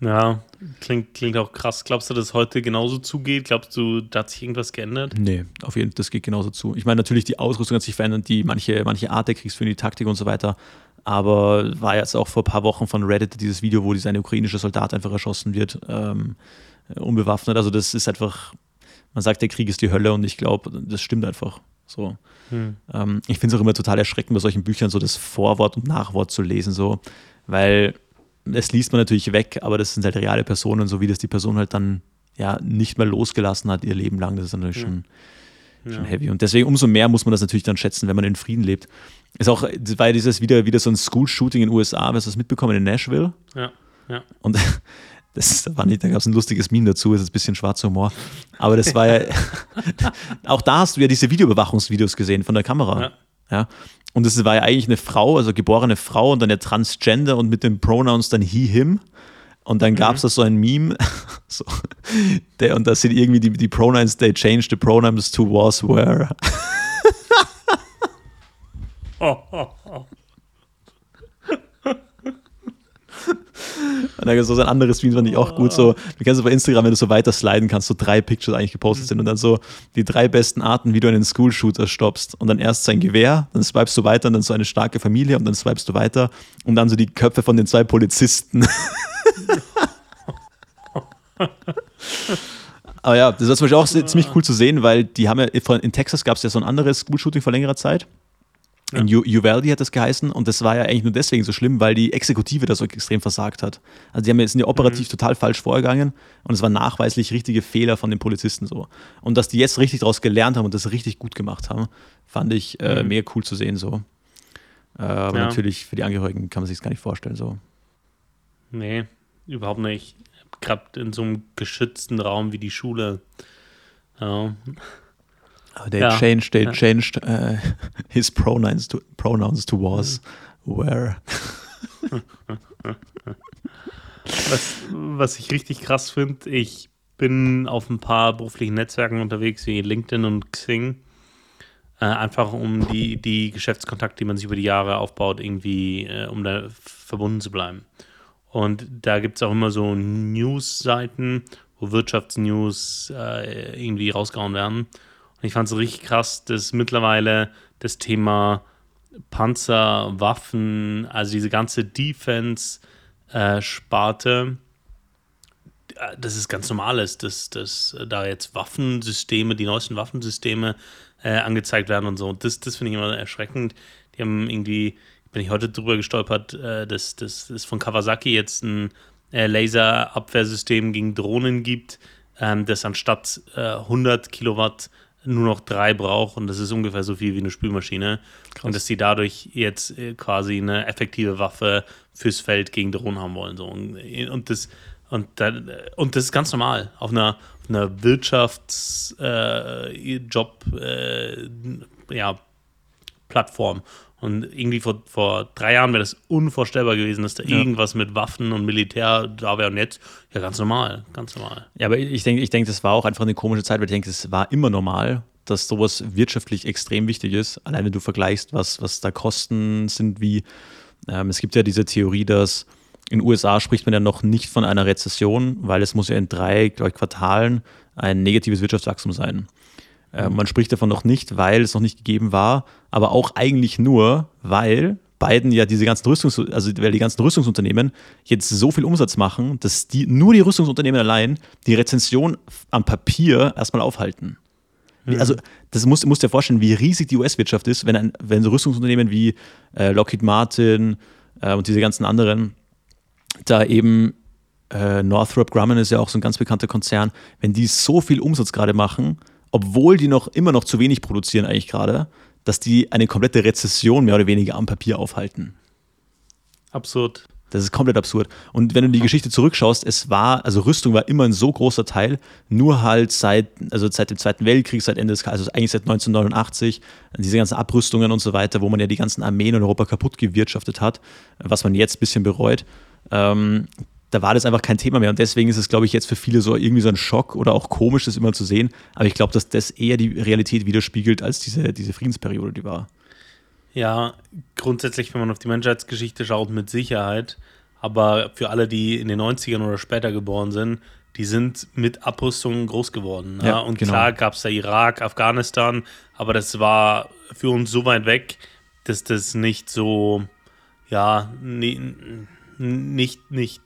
Ja, klingt, klingt auch krass. Glaubst du, dass es heute genauso zugeht? Glaubst du, da hat sich irgendwas geändert? Nee, auf jeden Fall, das geht genauso zu. Ich meine, natürlich, die Ausrüstung hat sich verändert, die manche, manche Art der Kriegsführung, die Taktik und so weiter. Aber war jetzt auch vor ein paar Wochen von Reddit dieses Video, wo dieser ukrainische Soldat einfach erschossen wird, ähm, unbewaffnet. Also das ist einfach, man sagt, der Krieg ist die Hölle und ich glaube, das stimmt einfach. So. Hm. Ähm, ich finde es auch immer total erschreckend, bei solchen Büchern so das Vorwort und Nachwort zu lesen, so, weil es liest man natürlich weg, aber das sind halt reale Personen, so wie das die Person halt dann ja nicht mehr losgelassen hat ihr Leben lang. Das ist natürlich ja. schon, schon ja. heavy. Und deswegen umso mehr muss man das natürlich dann schätzen, wenn man in Frieden lebt. Ist auch, das ja dieses wieder, wieder so ein School-Shooting in den USA, hast du das mitbekommen, in Nashville? Ja, ja. Und [LAUGHS] das war nicht, da gab es ein lustiges Meme dazu, ist ein bisschen schwarzer Humor. Aber das war ja, [LAUGHS] [LAUGHS] auch da hast du ja diese Videoüberwachungsvideos gesehen von der Kamera. Ja. ja. Und es war ja eigentlich eine Frau, also geborene Frau und dann der Transgender und mit den Pronouns dann he, him. Und dann gab es mhm. da so ein Meme, [LAUGHS] so, der, und da sind irgendwie die, die Pronouns, they changed the pronouns to was, were. [LAUGHS] [LAUGHS] Und dann so ein anderes Stream fand ich auch gut. So, du kennst es bei Instagram, wenn du so weiter sliden kannst, so drei Pictures eigentlich gepostet mhm. sind und dann so die drei besten Arten, wie du einen School-Shooter stoppst. Und dann erst sein Gewehr, dann swipest du weiter und dann so eine starke Familie und dann swipest du weiter und dann so die Köpfe von den zwei Polizisten. [LAUGHS] Aber ja, das war zum Beispiel auch ziemlich cool zu sehen, weil die haben ja, in Texas gab es ja so ein anderes School-Shooting vor längerer Zeit. In ja. Uvalde hat das geheißen und das war ja eigentlich nur deswegen so schlimm, weil die Exekutive da so extrem versagt hat. Also die haben, sind ja operativ mhm. total falsch vorgegangen und es waren nachweislich richtige Fehler von den Polizisten so. Und dass die jetzt richtig daraus gelernt haben und das richtig gut gemacht haben, fand ich äh, mhm. mega cool zu sehen so. Äh, aber ja. natürlich für die Angehörigen kann man sich das gar nicht vorstellen so. Nee, überhaupt nicht. Gerade in so einem geschützten Raum wie die Schule. Ja. They ja. changed, they ja. changed uh, [LAUGHS] his pronouns to, pronouns to was, where. was, was ich richtig krass finde, ich bin auf ein paar beruflichen Netzwerken unterwegs, wie LinkedIn und Xing. Äh, einfach um die, die Geschäftskontakte, die man sich über die Jahre aufbaut, irgendwie, äh, um da verbunden zu bleiben. Und da gibt es auch immer so News-Seiten, wo Wirtschaftsnews äh, irgendwie rausgehauen werden. Und ich fand es richtig krass, dass mittlerweile das Thema Panzer, Waffen, also diese ganze Defense-Sparte, äh, das ist ganz normal dass, dass da jetzt Waffensysteme, die neuesten Waffensysteme äh, angezeigt werden und so. Und das, das finde ich immer erschreckend. Die haben irgendwie, bin ich heute drüber gestolpert, äh, dass es von Kawasaki jetzt ein äh, Laserabwehrsystem gegen Drohnen gibt, ähm, das anstatt äh, 100 Kilowatt nur noch drei braucht und das ist ungefähr so viel wie eine Spülmaschine. Krass. Und dass sie dadurch jetzt äh, quasi eine effektive Waffe fürs Feld gegen Drohnen haben wollen. So. Und, und, das, und, dann, und das ist ganz normal. Auf einer, auf einer Wirtschaftsjob äh, äh, ja, Plattform. Und irgendwie vor, vor drei Jahren wäre das unvorstellbar gewesen, dass da ja. irgendwas mit Waffen und Militär da wäre. Und jetzt, ja, ganz normal, ganz normal. Ja, aber ich denke, ich denk, das war auch einfach eine komische Zeit, weil ich denke, es war immer normal, dass sowas wirtschaftlich extrem wichtig ist. Allein wenn du vergleichst, was, was da Kosten sind, wie ähm, es gibt ja diese Theorie, dass in den USA spricht man ja noch nicht von einer Rezession, weil es muss ja in drei ich, Quartalen ein negatives Wirtschaftswachstum sein. Äh, man spricht davon noch nicht, weil es noch nicht gegeben war, aber auch eigentlich nur, weil Biden ja diese ganzen Rüstungs also weil die ganzen Rüstungsunternehmen jetzt so viel Umsatz machen, dass die nur die Rüstungsunternehmen allein die Rezension am Papier erstmal aufhalten. Mhm. Also, das musst, musst dir vorstellen, wie riesig die US-Wirtschaft ist, wenn, ein, wenn so Rüstungsunternehmen wie äh, Lockheed Martin äh, und diese ganzen anderen da eben äh, Northrop Grumman ist ja auch so ein ganz bekannter Konzern, wenn die so viel Umsatz gerade machen, obwohl die noch immer noch zu wenig produzieren eigentlich gerade, dass die eine komplette Rezession mehr oder weniger am Papier aufhalten. Absurd. Das ist komplett absurd. Und wenn du die Geschichte zurückschaust, es war, also Rüstung war immer ein so großer Teil, nur halt seit, also seit dem Zweiten Weltkrieg, seit Ende des, also eigentlich seit 1989, diese ganzen Abrüstungen und so weiter, wo man ja die ganzen Armeen in Europa kaputt gewirtschaftet hat, was man jetzt ein bisschen bereut. Ähm, da war das einfach kein Thema mehr. Und deswegen ist es, glaube ich, jetzt für viele so irgendwie so ein Schock oder auch komisch, das immer zu sehen. Aber ich glaube, dass das eher die Realität widerspiegelt als diese, diese Friedensperiode, die war. Ja, grundsätzlich, wenn man auf die Menschheitsgeschichte schaut, mit Sicherheit. Aber für alle, die in den 90ern oder später geboren sind, die sind mit Abrüstungen groß geworden. Ja, ja? Und genau. klar gab es da Irak, Afghanistan, aber das war für uns so weit weg, dass das nicht so, ja, nicht, nicht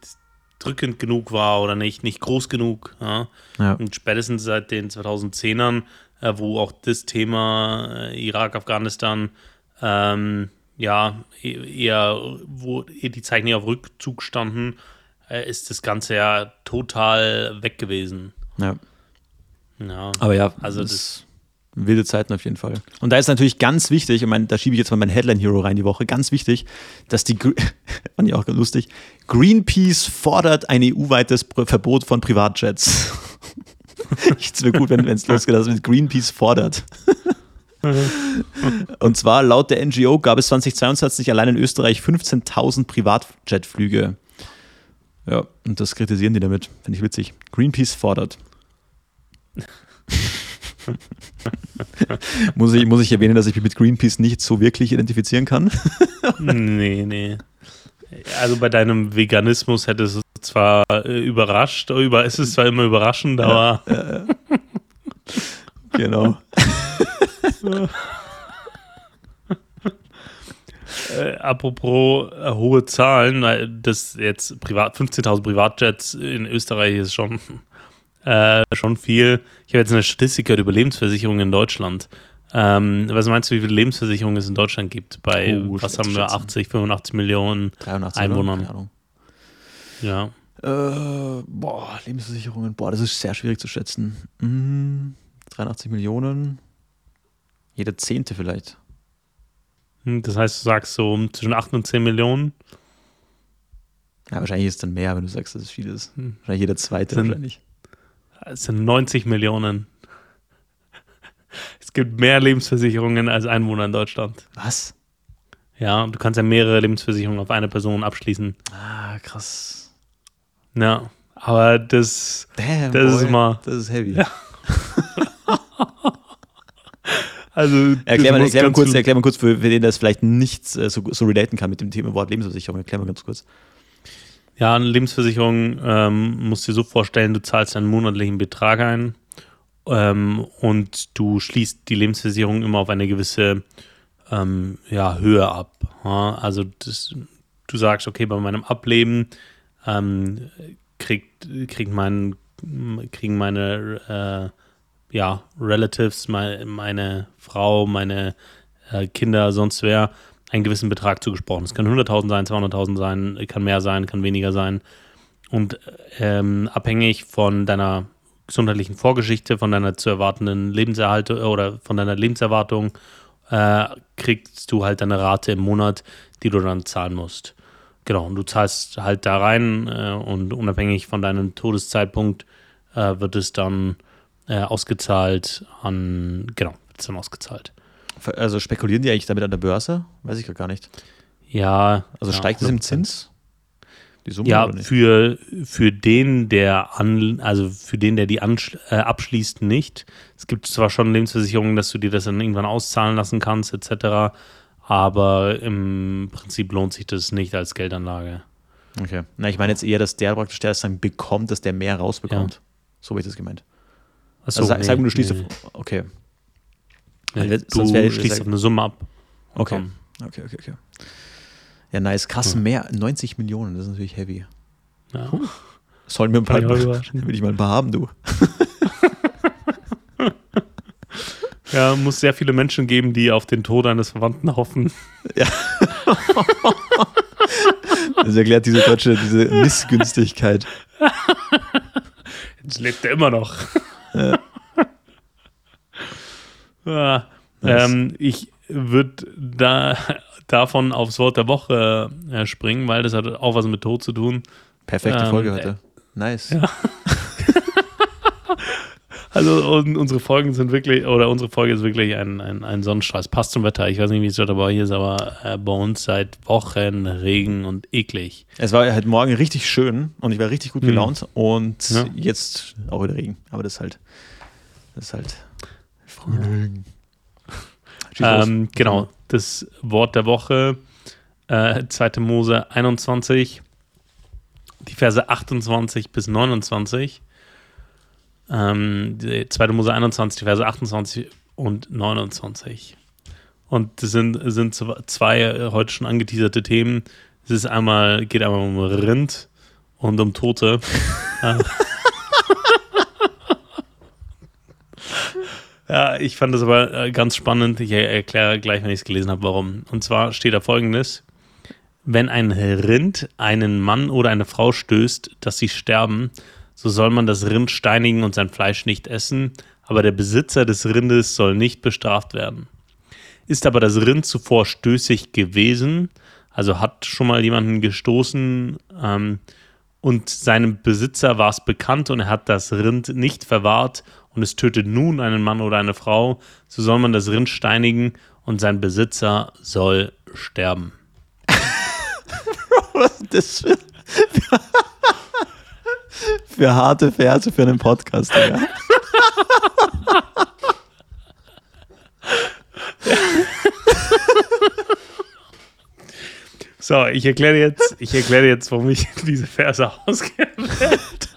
drückend genug war oder nicht, nicht groß genug. Ja? ja. Und spätestens seit den 2010ern, äh, wo auch das Thema äh, Irak, Afghanistan, ähm, ja, e-, eher, wo die Zeichen eher auf Rückzug standen, äh, ist das Ganze ja total weg gewesen. Ja. Ja. Aber ja, also das wilde Zeiten auf jeden Fall. Und da ist natürlich ganz wichtig, ich meine, da schiebe ich jetzt mal meinen Headline Hero rein die Woche, ganz wichtig, dass die, [LAUGHS] fand ich auch lustig, Greenpeace fordert ein EU-weites Verbot von Privatjets. [LAUGHS] ich wäre gut, wenn es losgeht, dass mit Greenpeace fordert. Und zwar laut der NGO gab es 2022 allein in Österreich 15.000 Privatjetflüge. Ja, und das kritisieren die damit. Finde ich witzig. Greenpeace fordert. [LAUGHS] [LAUGHS] muss, ich, muss ich erwähnen, dass ich mich mit Greenpeace nicht so wirklich identifizieren kann? [LAUGHS] nee, nee. Also bei deinem Veganismus hätte es zwar äh, überrascht, über, es ist zwar immer überraschend, aber. Ja, ja, genau. [LAUGHS] äh, apropos äh, hohe Zahlen, das jetzt Privat, 15.000 Privatjets in Österreich ist schon, äh, schon viel. Ich habe jetzt eine Statistik gehört über Lebensversicherungen in Deutschland. Ähm, was meinst du, wie viele Lebensversicherungen es in Deutschland gibt? Bei, oh, was haben wir, 80, 85 Millionen 83 Einwohnern? Ja. Äh, boah, Lebensversicherungen, boah, das ist sehr schwierig zu schätzen. Hm, 83 Millionen, jeder Zehnte vielleicht. Hm, das heißt, du sagst so zwischen 8 und 10 Millionen? Ja, wahrscheinlich ist es dann mehr, wenn du sagst, dass es viel ist. Hm. Wahrscheinlich jeder zweite sind, wahrscheinlich. Es sind 90 Millionen. Es gibt mehr Lebensversicherungen als Einwohner in Deutschland. Was? Ja, du kannst ja mehrere Lebensversicherungen auf eine Person abschließen. Ah, krass. Ja, aber das, Damn, das boy. ist mal. Das ist heavy. Ja. also, erklär, mal, erklär, mal kurz, erklär mal kurz, für, für den das vielleicht nicht äh, so, so relaten kann mit dem Thema Wort Lebensversicherung. Erklär mal ganz kurz. Ja, eine Lebensversicherung ähm, musst du dir so vorstellen, du zahlst einen monatlichen Betrag ein ähm, und du schließt die Lebensversicherung immer auf eine gewisse ähm, ja, Höhe ab. Ja? Also das, du sagst, okay, bei meinem Ableben ähm, kriegt, kriegt mein, kriegen meine äh, ja, Relatives, meine, meine Frau, meine äh, Kinder, sonst wer, einen gewissen Betrag zugesprochen. Es kann 100.000 sein, 200.000 sein, kann mehr sein, kann weniger sein. Und ähm, abhängig von deiner gesundheitlichen Vorgeschichte, von deiner zu erwartenden Lebenserhaltung oder von deiner Lebenserwartung, äh, kriegst du halt eine Rate im Monat, die du dann zahlen musst. Genau, und du zahlst halt da rein äh, und unabhängig von deinem Todeszeitpunkt äh, wird es dann äh, ausgezahlt an, genau, wird es dann ausgezahlt. Also spekulieren die eigentlich damit an der Börse? Weiß ich gar nicht. Ja. Also ja, steigt es im Zins? Die Summe ja, für, für den, der an, also für den, der die äh, abschließt, nicht. Es gibt zwar schon Lebensversicherungen, dass du dir das dann irgendwann auszahlen lassen kannst, etc. Aber im Prinzip lohnt sich das nicht als Geldanlage. Okay. Na, ich meine jetzt eher, dass der praktisch, der es dann bekommt, dass der mehr rausbekommt. Ja. So habe ich das gemeint. Achso, also, nee, sag mir, du schließt nee. auf. Okay. Ja, du schließt auf eine Summe ab. Okay. Okay, okay, okay. Ja, nice. Krass, mehr. 90 Millionen, das ist natürlich heavy. Ja. Sollen wir ein paar, [LAUGHS] will ich mal ein paar haben, du. [LAUGHS] ja, muss sehr viele Menschen geben, die auf den Tod eines Verwandten hoffen. [LAUGHS] Ja. Das erklärt diese deutsche, diese Missgünstigkeit. Jetzt lebt er immer noch. Ja. Ja ähm, ich würde da [LAUGHS] davon aufs Wort der Woche äh, springen, weil das hat auch was mit Tod zu tun. Perfekte ähm, Folge heute. Nice. Ja. [LAUGHS] also unsere Folgen sind wirklich, oder unsere Folge ist wirklich ein, ein, ein Sonnenscheiß. Passt zum Wetter. Ich weiß nicht, wie es dort aber hier ist, aber äh, bei uns seit Wochen Regen und eklig. Es war halt morgen richtig schön und ich war richtig gut hm. gelaunt hm. und ja. jetzt auch wieder Regen. Aber das ist halt, das ist halt Frühling. [LAUGHS] Ähm, genau das Wort der Woche, äh, 2. Mose 21, die Verse 28 bis 29. Ähm, 2. Mose 21, die Verse 28 und 29. Und das sind, sind zwei äh, heute schon angeteaserte Themen. Es ist einmal, geht einmal um Rind und um Tote. [LAUGHS] Ja, ich fand das aber äh, ganz spannend. Ich erkläre gleich, wenn ich es gelesen habe, warum. Und zwar steht da folgendes: Wenn ein Rind einen Mann oder eine Frau stößt, dass sie sterben, so soll man das Rind steinigen und sein Fleisch nicht essen, aber der Besitzer des Rindes soll nicht bestraft werden. Ist aber das Rind zuvor stößig gewesen, also hat schon mal jemanden gestoßen ähm, und seinem Besitzer war es bekannt und er hat das Rind nicht verwahrt und es tötet nun einen Mann oder eine Frau, so soll man das Rind steinigen und sein Besitzer soll sterben. [LAUGHS] Was ist das für, für, [LAUGHS] für, harte Verse für einen Podcast, ja. So, ich erkläre jetzt, ich erkläre jetzt, warum ich [LAUGHS] diese Verse ausgewählt.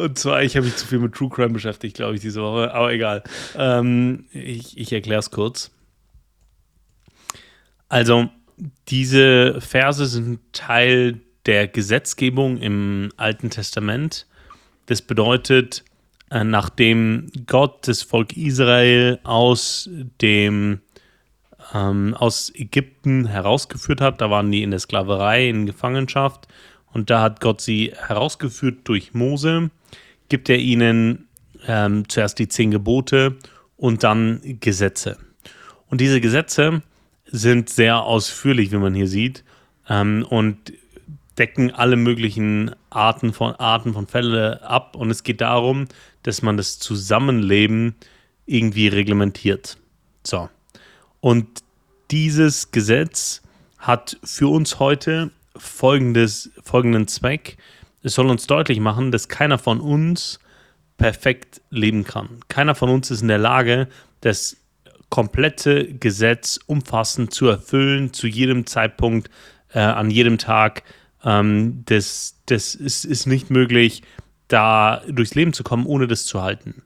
Und zwar, ich habe mich zu viel mit True Crime beschäftigt, glaube ich, diese Woche, aber egal. Ähm, ich ich erkläre es kurz. Also, diese Verse sind Teil der Gesetzgebung im Alten Testament. Das bedeutet, äh, nachdem Gott das Volk Israel aus dem ähm, aus Ägypten herausgeführt hat, da waren die in der Sklaverei, in Gefangenschaft, und da hat Gott sie herausgeführt durch Mose, gibt er ihnen ähm, zuerst die zehn Gebote und dann Gesetze. Und diese Gesetze sind sehr ausführlich, wie man hier sieht, ähm, und decken alle möglichen Arten von Arten von Fälle ab. Und es geht darum, dass man das Zusammenleben irgendwie reglementiert. So. Und dieses Gesetz hat für uns heute folgendes, folgenden Zweck. Es soll uns deutlich machen, dass keiner von uns perfekt leben kann. Keiner von uns ist in der Lage, das komplette Gesetz umfassend zu erfüllen, zu jedem Zeitpunkt, äh, an jedem Tag. Ähm, das das ist, ist nicht möglich, da durchs Leben zu kommen, ohne das zu halten.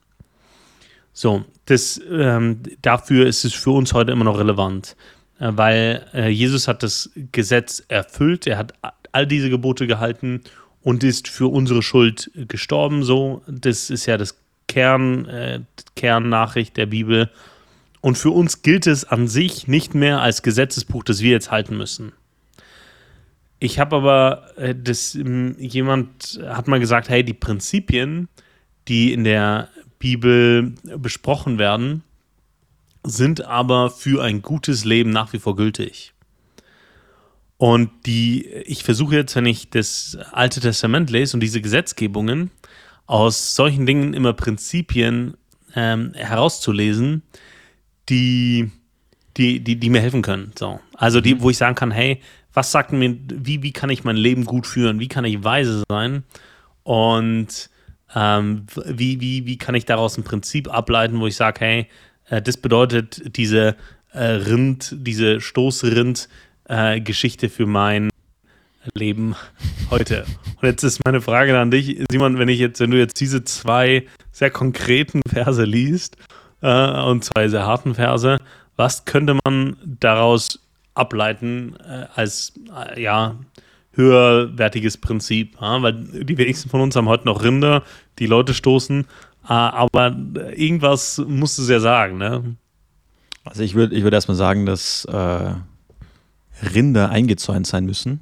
So, das, ähm, dafür ist es für uns heute immer noch relevant, äh, weil äh, Jesus hat das Gesetz erfüllt, er hat all diese Gebote gehalten und ist für unsere Schuld gestorben. So, das ist ja das Kern, äh, Kernnachricht der Bibel. Und für uns gilt es an sich nicht mehr als Gesetzesbuch, das wir jetzt halten müssen. Ich habe aber, äh, das, ähm, jemand hat mal gesagt, hey, die Prinzipien, die in der Bibel besprochen werden, sind aber für ein gutes Leben nach wie vor gültig. Und die, ich versuche jetzt, wenn ich das Alte Testament lese und diese Gesetzgebungen, aus solchen Dingen immer Prinzipien ähm, herauszulesen, die, die, die, die mir helfen können. So. Also die, mhm. wo ich sagen kann, hey, was sagt mir, wie, wie kann ich mein Leben gut führen, wie kann ich weise sein und ähm, wie, wie, wie kann ich daraus ein Prinzip ableiten, wo ich sage, hey, äh, das bedeutet diese äh, Rind, diese Stoßrind-Geschichte äh, für mein Leben heute. Und jetzt ist meine Frage an dich, Simon, wenn ich jetzt, wenn du jetzt diese zwei sehr konkreten Verse liest äh, und zwei sehr harten Verse, was könnte man daraus ableiten äh, als äh, ja höherwertiges Prinzip, ja? weil die wenigsten von uns haben heute noch Rinder, die Leute stoßen, äh, aber irgendwas musst du ja sagen, ne? Also ich würde ich würd erstmal sagen, dass äh, Rinder eingezäunt sein müssen.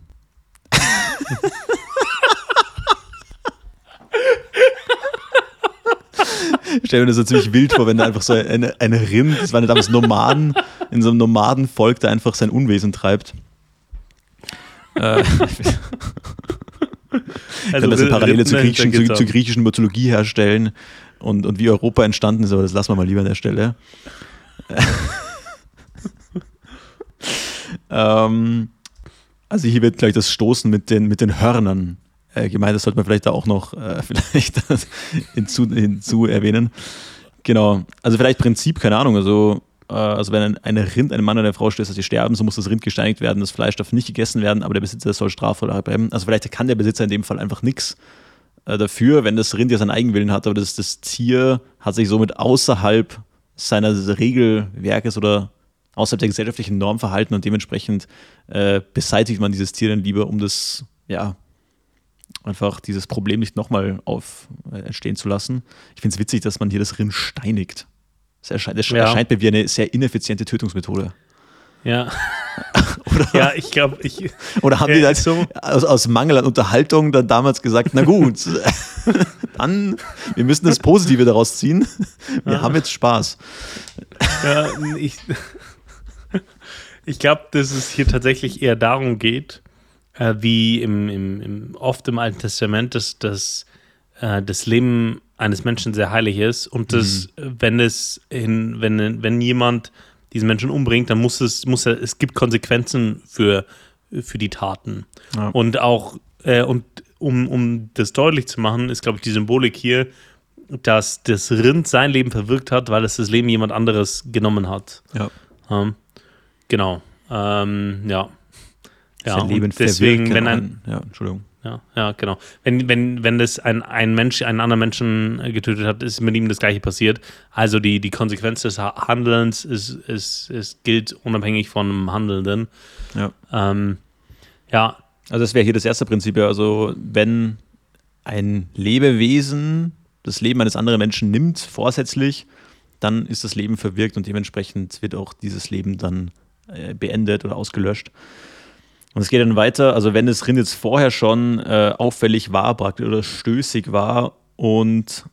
Ich stelle mir das so ziemlich wild vor, wenn da einfach so eine, eine Rind, das waren ja damals Nomaden, in so einem Nomadenvolk, der einfach sein Unwesen treibt. Äh, also das eine Parallele zur griechischen, zu, zur griechischen Mythologie herstellen und, und wie Europa entstanden ist, aber das lassen wir mal lieber an der Stelle. Ähm, also hier wird gleich das Stoßen mit den, mit den Hörnern äh, gemeint, das sollte man vielleicht da auch noch äh, [LAUGHS] vielleicht hinzu, hinzu erwähnen. Genau, also vielleicht Prinzip, keine Ahnung, also äh, also wenn ein, eine Rind einem Mann oder einer Frau stößt, dass sie sterben, so muss das Rind gesteinigt werden, das Fleisch darf nicht gegessen werden, aber der Besitzer soll strafvoll bleiben. Also vielleicht kann der Besitzer in dem Fall einfach nichts äh, dafür, wenn das Rind ja seinen Eigenwillen hat, aber das, das Tier hat sich somit außerhalb seines Regelwerkes oder außerhalb der gesellschaftlichen Norm verhalten und dementsprechend äh, beseitigt man dieses Tier dann lieber, um das, ja, einfach dieses Problem nicht nochmal auf äh, entstehen zu lassen. Ich finde es witzig, dass man hier das Rind steinigt. Das erscheint, das ja. erscheint mir wie eine sehr ineffiziente Tötungsmethode. Ja. [LAUGHS] oder, ja, ich glaube, ich. Oder haben die dann so aus, aus, Mangel an Unterhaltung dann damals gesagt, na gut, [LAUGHS] dann, wir müssen das Positive daraus ziehen. Wir ja. haben jetzt Spaß. Ja, ich, ich glaube, dass es hier tatsächlich eher darum geht, äh, wie im, im, im, oft im Alten Testament, dass, dass äh, das Leben eines Menschen sehr heilig ist und das, mhm. wenn es in, wenn, wenn jemand diesen Menschen umbringt, dann muss es, muss er, es gibt Konsequenzen für, für die Taten. Ja. Und auch, äh, und um, um das deutlich zu machen, ist, glaube ich, die Symbolik hier, dass das Rind sein Leben verwirkt hat, weil es das Leben jemand anderes genommen hat. Ja. Ähm, genau. Ähm, ja. Ja, und deswegen, wenn ein, ja, Entschuldigung. Ja, ja, genau. Wenn, wenn, wenn das ein, ein Mensch einen anderen Menschen getötet hat, ist mit ihm das gleiche passiert. Also die, die Konsequenz des Ha- Handelns ist, ist, ist, gilt unabhängig von dem Handelnden. Ja. Ähm, ja, Also das wäre hier das erste Prinzip. ja. Also wenn ein Lebewesen das Leben eines anderen Menschen nimmt, vorsätzlich, dann ist das Leben verwirkt und dementsprechend wird auch dieses Leben dann äh, beendet oder ausgelöscht. Und es geht dann weiter, also wenn das Rind jetzt vorher schon äh, auffällig war praktisch oder stößig war und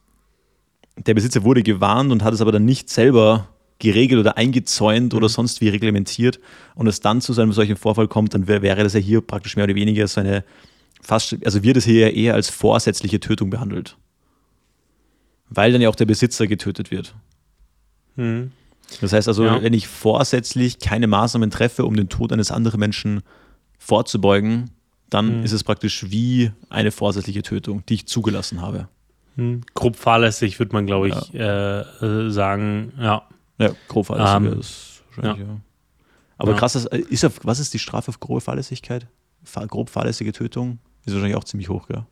der Besitzer wurde gewarnt und hat es aber dann nicht selber geregelt oder eingezäunt oder sonst wie reglementiert und es dann zu einem solchen Vorfall kommt, dann wär, wäre das ja hier praktisch mehr oder weniger so eine fast, also wird es hier ja eher als vorsätzliche Tötung behandelt. Weil dann ja auch der Besitzer getötet wird. hm. Das heißt also, Ja. wenn ich vorsätzlich keine Maßnahmen treffe, um den Tod eines anderen Menschen vorzubeugen, dann Mhm. ist es praktisch wie eine vorsätzliche Tötung, die ich zugelassen habe. Hm. grob fahrlässig, würde man, glaube ich, äh, äh, sagen. Ja. Ja, grob fahrlässig Ähm, das wahrscheinlich, ja. Aber Ja. krass, das, äh, ist auf, was ist die Strafe auf grobe Fahrlässigkeit? Fa grob fahrlässige Tötung? Ist wahrscheinlich auch ziemlich hoch, gell?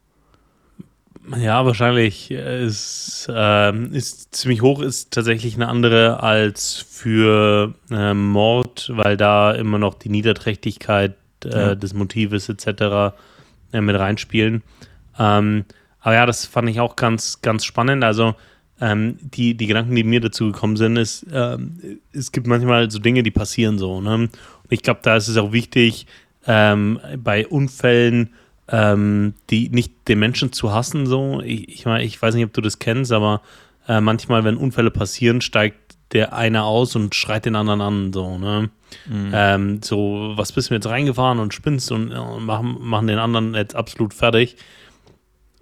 Ja, wahrscheinlich ist, ähm, ist ziemlich hoch, ist tatsächlich eine andere als für ähm, Mord, weil da immer noch die Niederträchtigkeit äh, Ja. des Motives etc. Äh, mit reinspielen. Ähm, aber ja, das fand ich auch ganz, ganz spannend. Also ähm, die, die Gedanken, die mir dazu gekommen sind, ist, ähm, es gibt manchmal so Dinge, die passieren so. Ne? Und ich glaube, da ist es auch wichtig, ähm, bei Unfällen ähm, die nicht den Menschen zu hassen, so. Ich, ich, mein, ich weiß nicht, ob du das kennst, aber äh, manchmal, wenn Unfälle passieren, steigt der eine aus und schreit den anderen an, so, ne? Ähm, so, was bist du mir jetzt reingefahren und spinnst und, und machen, machen den anderen jetzt absolut fertig.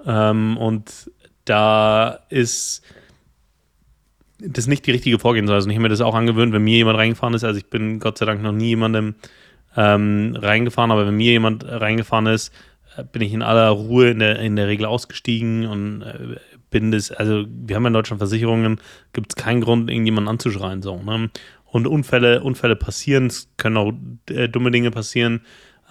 Ähm, und da ist das nicht die richtige Vorgehensweise. Und ich habe mir das auch angewöhnt, wenn mir jemand reingefahren ist. Also ich bin Gott sei Dank noch nie jemandem ähm, reingefahren, aber wenn mir jemand reingefahren ist, äh, bin ich in aller Ruhe in der, in der Regel ausgestiegen und äh, bin das, also wir haben ja in Deutschland Versicherungen, gibt es keinen Grund, irgendjemanden anzuschreien. So, ne? Und Unfälle, Unfälle passieren, es können auch äh, dumme Dinge passieren,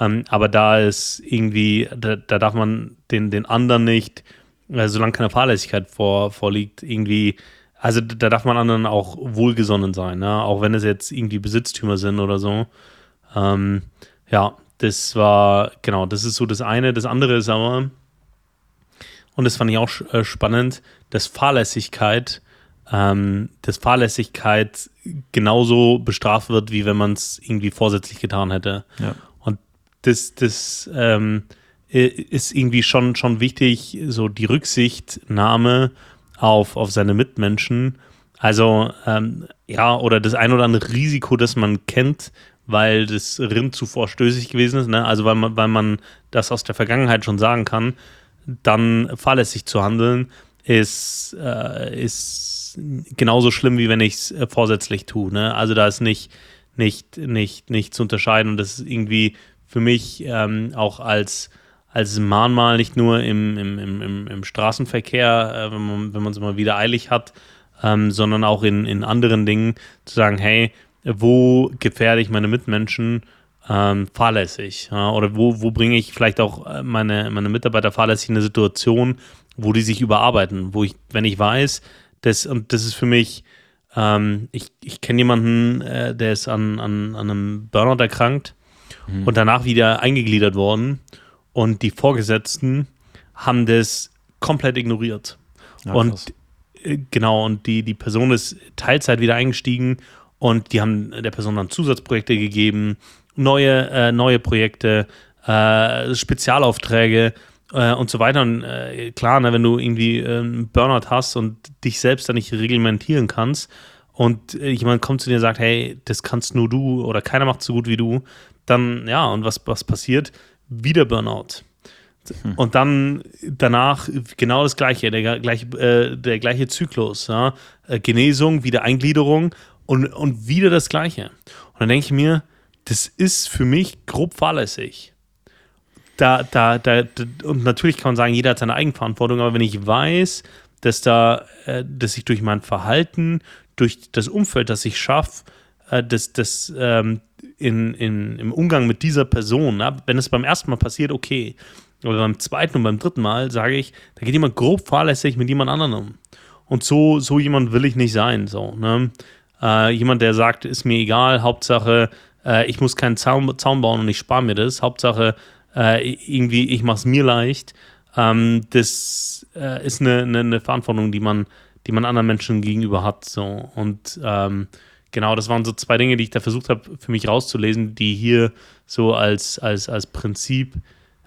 ähm, aber da ist irgendwie, da, da darf man den, den anderen nicht, äh, solange keine Fahrlässigkeit vor, vorliegt, irgendwie, also da darf man anderen auch wohlgesonnen sein, ne? auch wenn es jetzt irgendwie Besitztümer sind oder so. Ähm, ja, das war, genau, das ist so das eine. Das andere ist aber, und das fand ich auch äh, spannend, dass Fahrlässigkeit, ähm, dass Fahrlässigkeit genauso bestraft wird, wie wenn man es irgendwie vorsätzlich getan hätte. Ja. Und das, das ähm, ist irgendwie schon, schon wichtig, so die Rücksichtnahme auf, auf seine Mitmenschen. Also, ähm, ja, oder das ein oder andere Risiko, das man kennt, weil das Rind zuvor stößig gewesen ist, ne? also weil man, weil man das aus der Vergangenheit schon sagen kann, dann fahrlässig zu handeln, ist, äh, ist genauso schlimm, wie wenn ich es äh, vorsätzlich tue. Ne? Also da ist nicht, nicht, nicht, nicht zu unterscheiden und das ist irgendwie für mich ähm, auch als, als Mahnmal nicht nur im, im, im, im, Straßenverkehr, äh, wenn man wenn man es mal wieder eilig hat, ähm, sondern auch in, in anderen Dingen zu sagen, hey, wo gefährde ich meine Mitmenschen ähm, fahrlässig? Ja? Oder wo, wo bringe ich vielleicht auch äh, meine, meine Mitarbeiter fahrlässig in eine Situation, wo die sich überarbeiten, wo ich, wenn ich weiß, das, und das ist für mich, ähm, ich, ich kenne jemanden, äh, der ist an, an, an einem Burnout erkrankt und danach wieder eingegliedert worden und die Vorgesetzten haben das komplett ignoriert. Ja, und äh, genau, und die, die Person ist Teilzeit wieder eingestiegen und die haben der Person dann Zusatzprojekte gegeben, neue, äh, neue Projekte, äh, Spezialaufträge äh, und so weiter. Und äh, klar, ne, wenn du irgendwie äh, einen Burnout hast und dich selbst dann nicht reglementieren kannst und äh, jemand kommt zu dir und sagt, hey, das kannst nur du oder keiner macht so gut wie du, dann ja, und was, was passiert? Wieder Burnout. Und dann danach genau das gleiche, der gleiche, äh, der gleiche Zyklus. Ja? Genesung, wieder Eingliederung und, und wieder das gleiche. Und dann denke ich mir, das ist für mich grob fahrlässig. Da, da, da, da, und natürlich kann man sagen, jeder hat seine Eigenverantwortung, aber wenn ich weiß, dass da, äh, dass ich durch mein Verhalten, durch das Umfeld, das ich schaffe, äh, dass, dass ähm, in, in, im Umgang mit dieser Person, na, wenn es beim ersten Mal passiert, okay. Aber beim zweiten und beim dritten Mal sage ich, da geht jemand grob fahrlässig mit jemand anderem um. Und so, so jemand will ich nicht sein. So, ne? Äh, jemand, der sagt, ist mir egal, Hauptsache, äh, ich muss keinen Zaun, Zaun bauen und ich spare mir das. Hauptsache, äh, irgendwie, ich mache es mir leicht. Ähm, das äh, ist eine, eine, eine, Verantwortung, die man, die man anderen Menschen gegenüber hat. So. Und ähm, genau, das waren so zwei Dinge, die ich da versucht habe, für mich rauszulesen, die hier so als, als, als Prinzip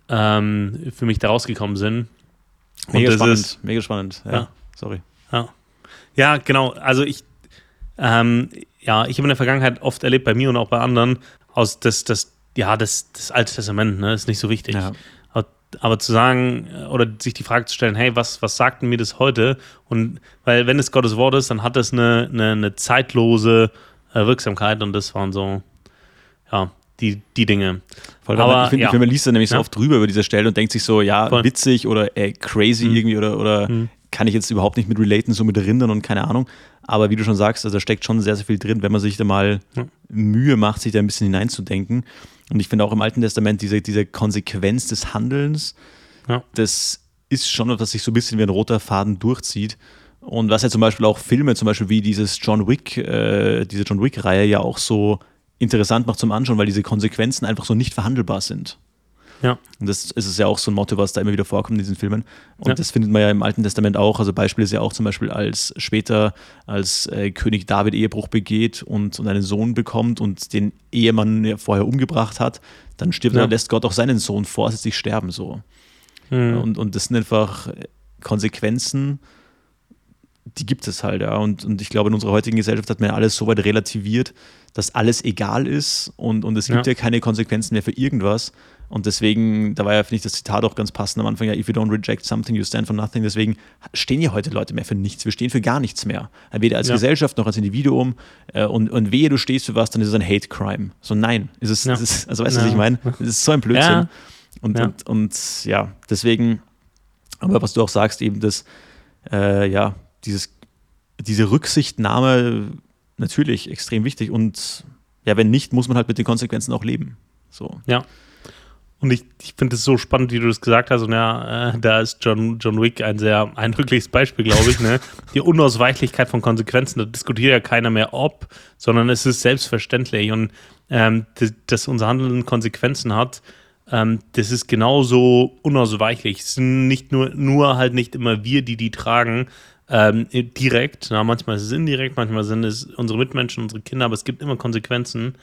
ähm, für mich da rausgekommen sind. Mega spannend, ist, mega spannend. Ja, ja. sorry. Ja. ja, genau. Also ich, ähm, ja, ich habe in der Vergangenheit oft erlebt, bei mir und auch bei anderen, aus das, das, ja, das, das Alte Testament, ne, ist nicht so wichtig. Ja. Aber, aber, zu sagen äh, oder sich die Frage zu stellen, hey, was, was sagt mir das heute? Und weil, wenn es Gottes Wort ist, dann hat das eine, eine, eine zeitlose äh, Wirksamkeit und das waren so, ja, die, die Dinge. Voll, aber, ich finde, ja. man liest dann nämlich ja. so oft drüber über diese Stelle und denkt sich so, ja, Voll. witzig oder ey, crazy mhm. irgendwie oder, oder mhm. Kann ich jetzt überhaupt nicht mit relaten, so mit Rindern und keine Ahnung. Aber wie du schon sagst, also da steckt schon sehr, sehr viel drin, wenn man sich da mal ja. Mühe macht, sich da ein bisschen hineinzudenken. Und ich finde auch im Alten Testament diese, diese Konsequenz des Handelns, ja. das ist schon, was sich so ein bisschen wie ein roter Faden durchzieht. Und was ja zum Beispiel auch Filme, zum Beispiel wie dieses John Wick, äh, diese John Wick-Reihe ja auch so interessant macht zum Anschauen, weil diese Konsequenzen einfach so nicht verhandelbar sind. Ja. Und das ist es ja auch so ein Motto, was da immer wieder vorkommt in diesen Filmen. Und ja. das findet man ja im Alten Testament auch. Also Beispiel ist ja auch zum Beispiel, als später, als äh, König David Ehebruch begeht und, und einen Sohn bekommt und den Ehemann ja vorher umgebracht hat, dann stirbt ja. er, lässt Gott auch seinen Sohn vorsätzlich sterben. So. Mhm. Und, und das sind einfach Konsequenzen, die gibt es halt, ja. Und, und ich glaube, in unserer heutigen Gesellschaft hat man ja alles so weit relativiert, dass alles egal ist und, und es gibt ja. ja keine Konsequenzen mehr für irgendwas. Und deswegen, da war ja, finde ich, das Zitat auch ganz passend am Anfang, ja, if you don't reject something, you stand for nothing. Deswegen stehen ja heute Leute mehr für nichts. Wir stehen für gar nichts mehr. Weder als ja. Gesellschaft noch als Individuum. Äh, und, und wehe, du stehst für was, dann ist es ein Hate Crime. So, nein. Ist es, ja. ist es, also weißt du, ja. was ich meine? Es ist so ein Blödsinn. Und, und, und ja, deswegen, aber was du auch sagst, eben das, äh, ja, dieses, diese Rücksichtnahme natürlich extrem wichtig. Und ja, wenn nicht, muss man halt mit den Konsequenzen auch leben. So. Ja. Und ich, ich finde es so spannend, wie du das gesagt hast. Und ja, äh, da ist John, John Wick ein sehr eindrückliches Beispiel, glaube ich. Ne? [LAUGHS] Die Unausweichlichkeit von Konsequenzen, da diskutiert ja keiner mehr ob, sondern es ist selbstverständlich. Und ähm, dass, dass unser Handeln Konsequenzen hat, ähm, das ist genauso unausweichlich. Es sind nicht nur, nur halt nicht immer wir, die die tragen, ähm, direkt. Na, manchmal ist es indirekt, manchmal sind es unsere Mitmenschen, unsere Kinder, aber es gibt immer Konsequenzen.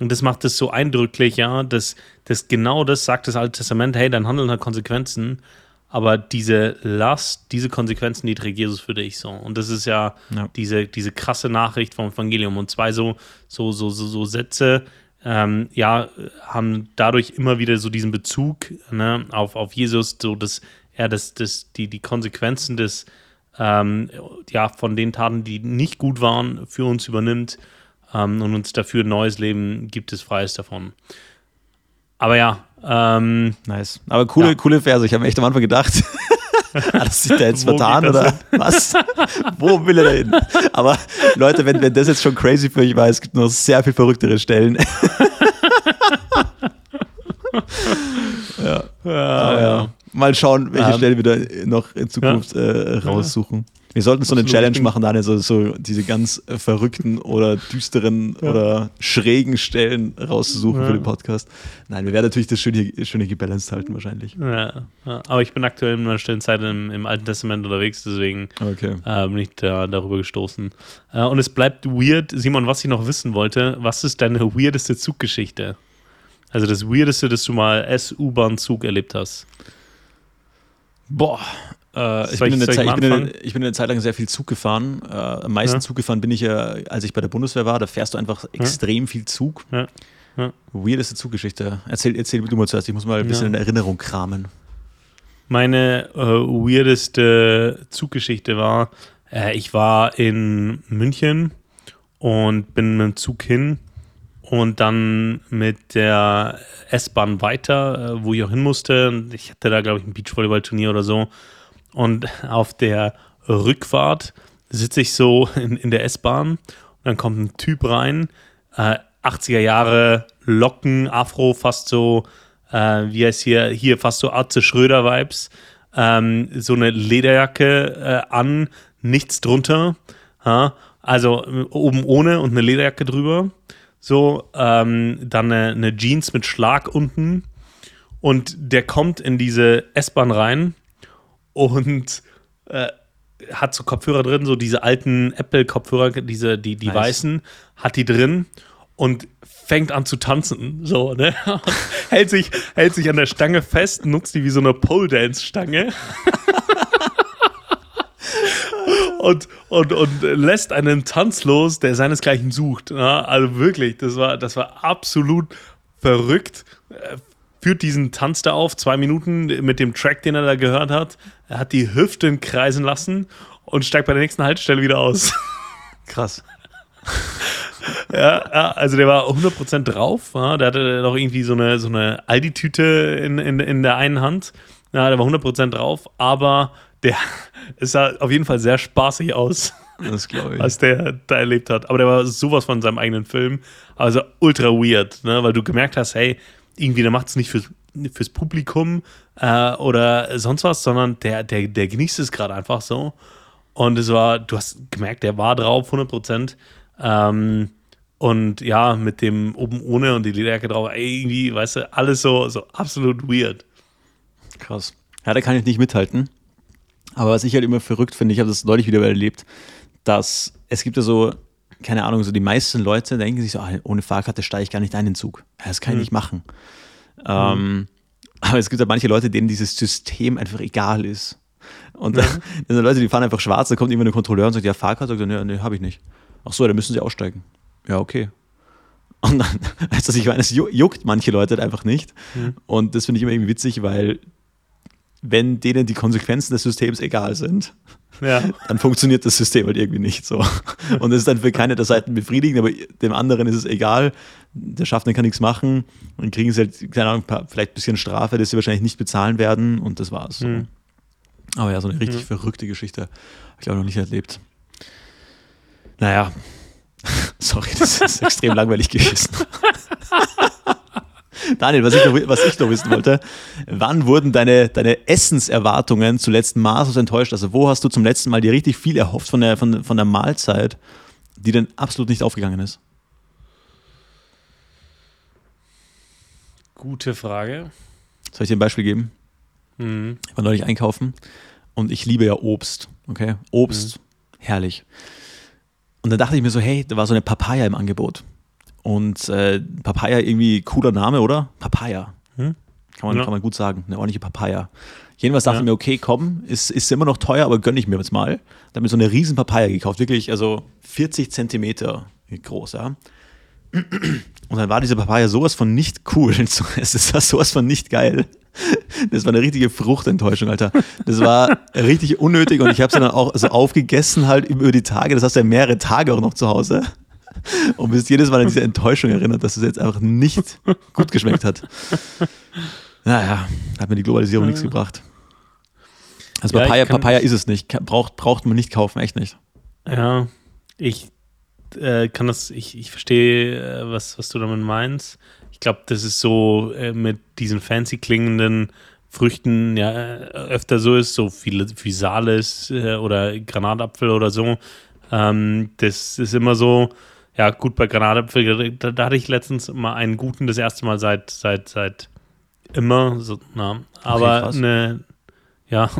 Und das macht es so eindrücklich, ja, dass, dass genau das sagt das Alte Testament, hey, dein Handeln hat Konsequenzen, aber diese Last, diese Konsequenzen, die trägt Jesus für dich so. Und das ist ja, ja. Diese, diese krasse Nachricht vom Evangelium. Und zwei so, so, so, so, so Sätze, ähm, ja, haben dadurch immer wieder so diesen Bezug ne, auf, auf Jesus, so dass er das, das, die, die Konsequenzen des, ähm, ja, von den Taten, die nicht gut waren, für uns übernimmt ähm, und uns dafür ein neues Leben gibt es Freies davon. Aber ja. Ähm, nice. Aber coole, ja. coole Verse. Ich habe mir echt am Anfang gedacht, [LAUGHS] hat sich da jetzt vertan oder hin? [LAUGHS] was? Wo will er da hin? Aber Leute, wenn, wenn das jetzt schon crazy für euch war, es gibt noch sehr viel verrücktere Stellen. [LAUGHS] [LAUGHS] ja. Ja, ja. Mal schauen, welche um, Stelle wir da noch in Zukunft äh, raussuchen. Wir sollten so eine Challenge machen, Daniel, so, so diese ganz äh, verrückten oder düsteren ja. oder schrägen Stellen rauszusuchen ja. für den Podcast. Nein, wir werden natürlich das schöne, schöne gebalanced halten wahrscheinlich. Ja, ja. aber ich bin aktuell in einer stillen Zeit im, im Alten Testament unterwegs, deswegen okay. äh, bin ich da, darüber gestoßen. Äh, und es bleibt weird. Simon, was ich noch wissen wollte, was ist deine weirdeste Zuggeschichte? Also das Weirdeste, das du mal S-U-Bahn-Zug erlebt hast. Boah, äh, ich, bin ich, Zeit, ich, bin eine, ich, bin eine Zeit lang sehr viel Zug gefahren. Äh, am meisten ja. Zug gefahren bin ich ja, als ich bei der Bundeswehr war. Da fährst du einfach extrem viel Zug. Ja. Ja. Weirdeste Zuggeschichte. Erzähl, erzähl du mal zuerst. Ich muss mal ein bisschen in Erinnerung kramen. Meine äh, weirdeste Zuggeschichte war, äh, ich war in München und bin mit dem Zug hin und dann mit der S-Bahn weiter, äh, wo ich auch hin musste. Ich hatte da, glaube ich, ein Beachvolleyball-Turnier oder so. Und auf der Rückfahrt sitze ich so [LAUGHS] in, in der S-Bahn und dann kommt ein Typ rein, äh, 80er Jahre Locken, Afro, fast so, äh, wie heißt hier, hier fast so Arze Schröder-Vibes. Ähm, so eine Lederjacke äh, an, nichts drunter. Ja? Also äh, oben ohne und eine Lederjacke drüber. So, ähm, dann eine, eine Jeans mit Schlag unten. Und der kommt in diese S-Bahn rein und äh, hat so Kopfhörer drin, so diese alten Apple-Kopfhörer, diese, die, die nice. weißen, hat die drin und fängt an zu tanzen. So, ne? [LAUGHS] hält, sich, hält sich an der Stange fest, nutzt die wie so eine Pole-Dance-Stange. [LAUGHS] und, und, und lässt einen Tanz los, der seinesgleichen sucht. Ja? Also wirklich, das war, das war absolut verrückt. Führt diesen Tanz da auf, zwei Minuten mit dem Track, den er da gehört hat. Er hat die Hüften kreisen lassen und steigt bei der nächsten Haltestelle wieder aus. [LAUGHS] Krass [LAUGHS] ja, ja, also der war 100% drauf. Ja, der hatte noch irgendwie so eine, so eine Aldi-Tüte in, in, in der einen Hand. Ja, der war 100% drauf, aber der [LAUGHS] sah auf jeden Fall sehr spaßig aus. [LAUGHS] Das glaube ich. Was der da erlebt hat. Aber der war sowas von seinem eigenen Film. Also ultra weird, ne? weil du gemerkt hast, hey, irgendwie, der macht es nicht fürs, fürs Publikum äh, oder sonst was, sondern der, der, der genießt es gerade einfach so. Und es war, du hast gemerkt, der war drauf, 100 Prozent. Ähm, und ja, mit dem oben ohne und die Lederjacke drauf, irgendwie, weißt du, alles so, so absolut weird. Krass. Ja, da kann ich nicht mithalten. Aber was ich halt immer verrückt finde, ich habe das neulich wieder erlebt, dass es gibt ja so, keine Ahnung, so die meisten Leute denken sich so, ah, ohne Fahrkarte steige ich gar nicht ein in den Zug. Ja, das kann ich mhm. nicht machen. Mhm. Ähm, aber es gibt ja manche Leute, denen dieses System einfach egal ist. Und mhm. [LAUGHS] dann sind Leute, die fahren einfach schwarz, da kommt immer ein Kontrolleur und sagt, ja, Fahrkarte, sagt, nee, nee, habe ich nicht. Ach so, dann müssen sie aussteigen. Ja, okay. Und dann, [LAUGHS] also ich meine, es juckt manche Leute halt einfach nicht. Mhm. Und das finde ich immer irgendwie witzig, weil wenn denen die Konsequenzen des Systems egal sind, ja. dann funktioniert das System halt irgendwie nicht so. Und es ist dann für keine der Seiten befriedigend, aber dem anderen ist es egal. Der Schaffner kann nichts machen. Dann kriegen sie halt, keine Ahnung, vielleicht ein bisschen Strafe, das sie wahrscheinlich nicht bezahlen werden und das war's. Mhm. Aber ja, so eine richtig mhm. verrückte Geschichte. Habe ich glaube noch nicht erlebt. Naja, [LAUGHS] sorry, das ist extrem langweilig gewesen. [LAUGHS] Daniel, was ich, noch, was ich noch wissen wollte, wann wurden deine, deine Essenserwartungen zuletzt maßlos enttäuscht? Also wo hast du zum letzten Mal dir richtig viel erhofft von der, von, von der Mahlzeit, die dann absolut nicht aufgegangen ist? Gute Frage. Soll ich dir ein Beispiel geben? Mhm. Ich war neulich einkaufen und ich liebe ja Obst. Okay, Obst, mhm. herrlich. Und dann dachte ich mir so, hey, da war so eine Papaya im Angebot. Und äh, Papaya irgendwie cooler Name, oder? Papaya. Hm? Kann, man, ja. kann man gut sagen. Eine ordentliche Papaya. Jedenfalls dachte ja. ich mir, okay, komm, ist, ist immer noch teuer, aber gönne ich mir jetzt mal. Dann habe ich so eine riesen Papaya gekauft, wirklich, also 40 Zentimeter groß, ja. Und dann war diese Papaya sowas von nicht cool. [LAUGHS] Es war sowas von nicht geil. Das war eine richtige Fruchtenttäuschung, Alter. Das war richtig unnötig und ich habe sie dann auch so aufgegessen halt über die Tage. Das hast du ja mehrere Tage auch noch zu Hause. [LAUGHS] Und bist jedes Mal an diese Enttäuschung erinnert, dass es jetzt einfach nicht gut geschmeckt hat. Naja, hat mir die Globalisierung nichts gebracht. Also ja, Papaya, Papaya ist es nicht. Braucht, braucht man nicht kaufen, echt nicht. Ja, ich äh, kann das, ich, ich verstehe, äh, was, was du damit meinst. Ich glaube, das ist so äh, mit diesen fancy klingenden Früchten ja öfter so ist, so viel Physalis äh, oder Granatapfel oder so. Ähm, das ist immer so, ja, gut, bei Granatapfel, da, da, hatte ich letztens mal einen guten, das erste Mal seit, seit, seit immer. So, na, aber okay, eine, ja,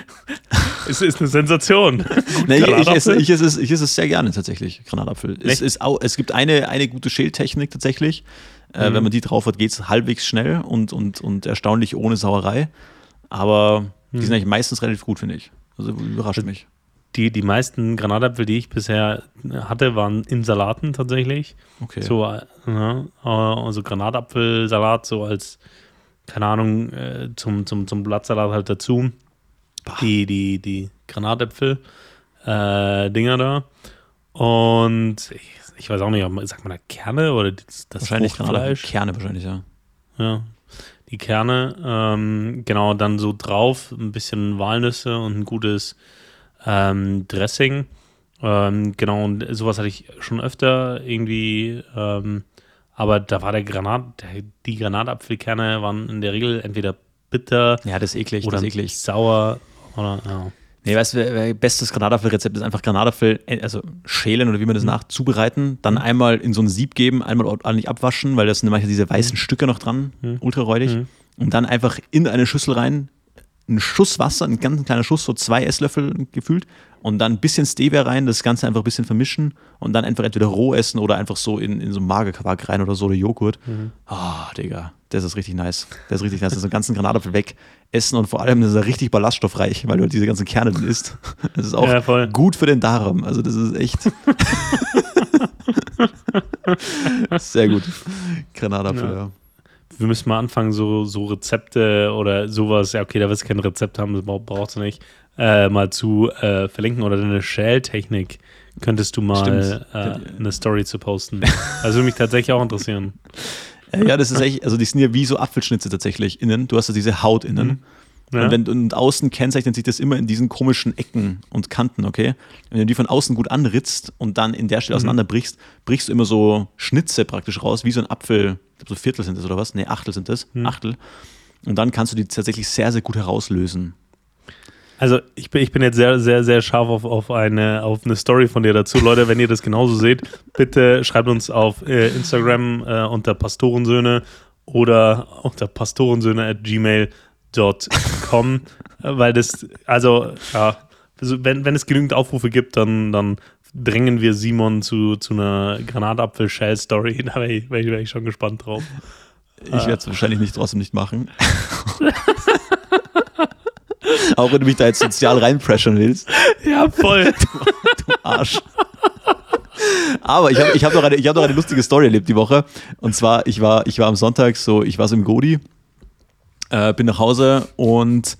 [LAUGHS] es ist eine Sensation. [LAUGHS] nee, ich, ich, esse, ich, esse es, ich esse es sehr gerne tatsächlich, Granatapfel. Es, ist auch, es gibt eine, eine gute Schältechnik tatsächlich. Äh, mhm. Wenn man die drauf hat, geht es halbwegs schnell und, und, und erstaunlich ohne Sauerei. Aber mhm. die sind eigentlich meistens relativ gut, finde ich. Also überrascht mich. Die, die meisten Granatapfel, die ich bisher hatte, waren in Salaten tatsächlich. Okay. So, äh, ja, also Granatapfelsalat so als keine Ahnung, äh, zum, zum, zum Blattsalat halt dazu. Die, die, die Granatäpfel, äh, Dinger da. Und ich, ich, weiß auch nicht, sagt man da Kerne oder das, das wahrscheinlich Fleisch? Kerne wahrscheinlich, ja. Ja, die Kerne, ähm, genau, dann so drauf, ein bisschen Walnüsse und ein gutes ähm, Dressing. Ähm, genau, und sowas hatte ich schon öfter irgendwie, ähm, aber da war der Granat, der, die Granatapfelkerne waren in der Regel entweder bitter Ja, das ist eklig, oder das ist eklig. sauer oder ja. Nee, weißt du, bestes Granatapfelrezept ist einfach Granatapfel, äh, also schälen oder wie man das nach, zubereiten, dann einmal in so ein Sieb geben, einmal ordentlich abwaschen, weil da sind manchmal diese weißen Stücke noch dran, ultra räudig. Und dann einfach in eine Schüssel rein, einen Schuss Wasser, ein ganz kleiner Schuss, so zwei Esslöffel gefühlt, und dann ein bisschen Stevia rein, das Ganze einfach ein bisschen vermischen und dann einfach entweder roh essen oder einfach so in, in so einen Magerquark rein oder so oder Joghurt. Ah, Digga, das ist richtig nice. Das ist richtig nice. So einen ganzen Granatapfel weg essen und vor allem das ist er richtig ballaststoffreich, weil du halt diese ganzen Kerne drin isst. Das ist auch Ja, gut für den Darm. Also das ist echt [LAUGHS] [LAUGHS] sehr gut. Granatapfel, Ja. ja. Wir müssen mal anfangen, so, so Rezepte oder sowas, ja, okay, da wirst du kein Rezept haben, das brauch- brauchst du nicht, äh, mal zu äh, verlinken oder deine Shell-Technik könntest du mal äh, eine Story zu posten. Also würde mich tatsächlich auch interessieren. [LAUGHS] Äh, Ja, das ist echt, also die sind ja wie so Apfelschnitze tatsächlich innen. Du hast ja diese Haut innen. Ja? Und, wenn, und außen kennzeichnet sich das immer in diesen komischen Ecken und Kanten, okay? Wenn du die von außen gut anritzt und dann in der Stelle auseinanderbrichst, brichst du immer so Schnitze praktisch raus, wie so ein Apfel. Ich glaube, so Viertel sind das oder was? Nee, Achtel sind das. Achtel. Und dann kannst du die tatsächlich sehr, sehr gut herauslösen. Also ich bin, ich bin jetzt sehr, sehr, sehr scharf auf, auf, eine, auf eine Story von dir dazu. Leute, wenn ihr das genauso seht, bitte schreibt uns auf äh, Instagram äh, unter Pastorensöhne oder unter pastorensöhne at gmail.com, äh, weil das, also ja, also wenn, wenn es genügend Aufrufe gibt, dann, dann drängen wir Simon zu, zu einer Granatapfel-Shell-Story. [LAUGHS] Da wäre ich, wär ich, wär ich schon gespannt drauf. Ich werde es wahrscheinlich nicht, trotzdem nicht machen. [LAUGHS] Auch wenn du mich da jetzt sozial reinpressuren willst. Ja, voll. [LAUGHS] Arsch. Aber ich habe ich hab noch, eine- ich hab noch eine lustige Story erlebt die Woche. Und zwar, ich war, ich war am Sonntag so, ich war so im Godi, äh, bin nach Hause und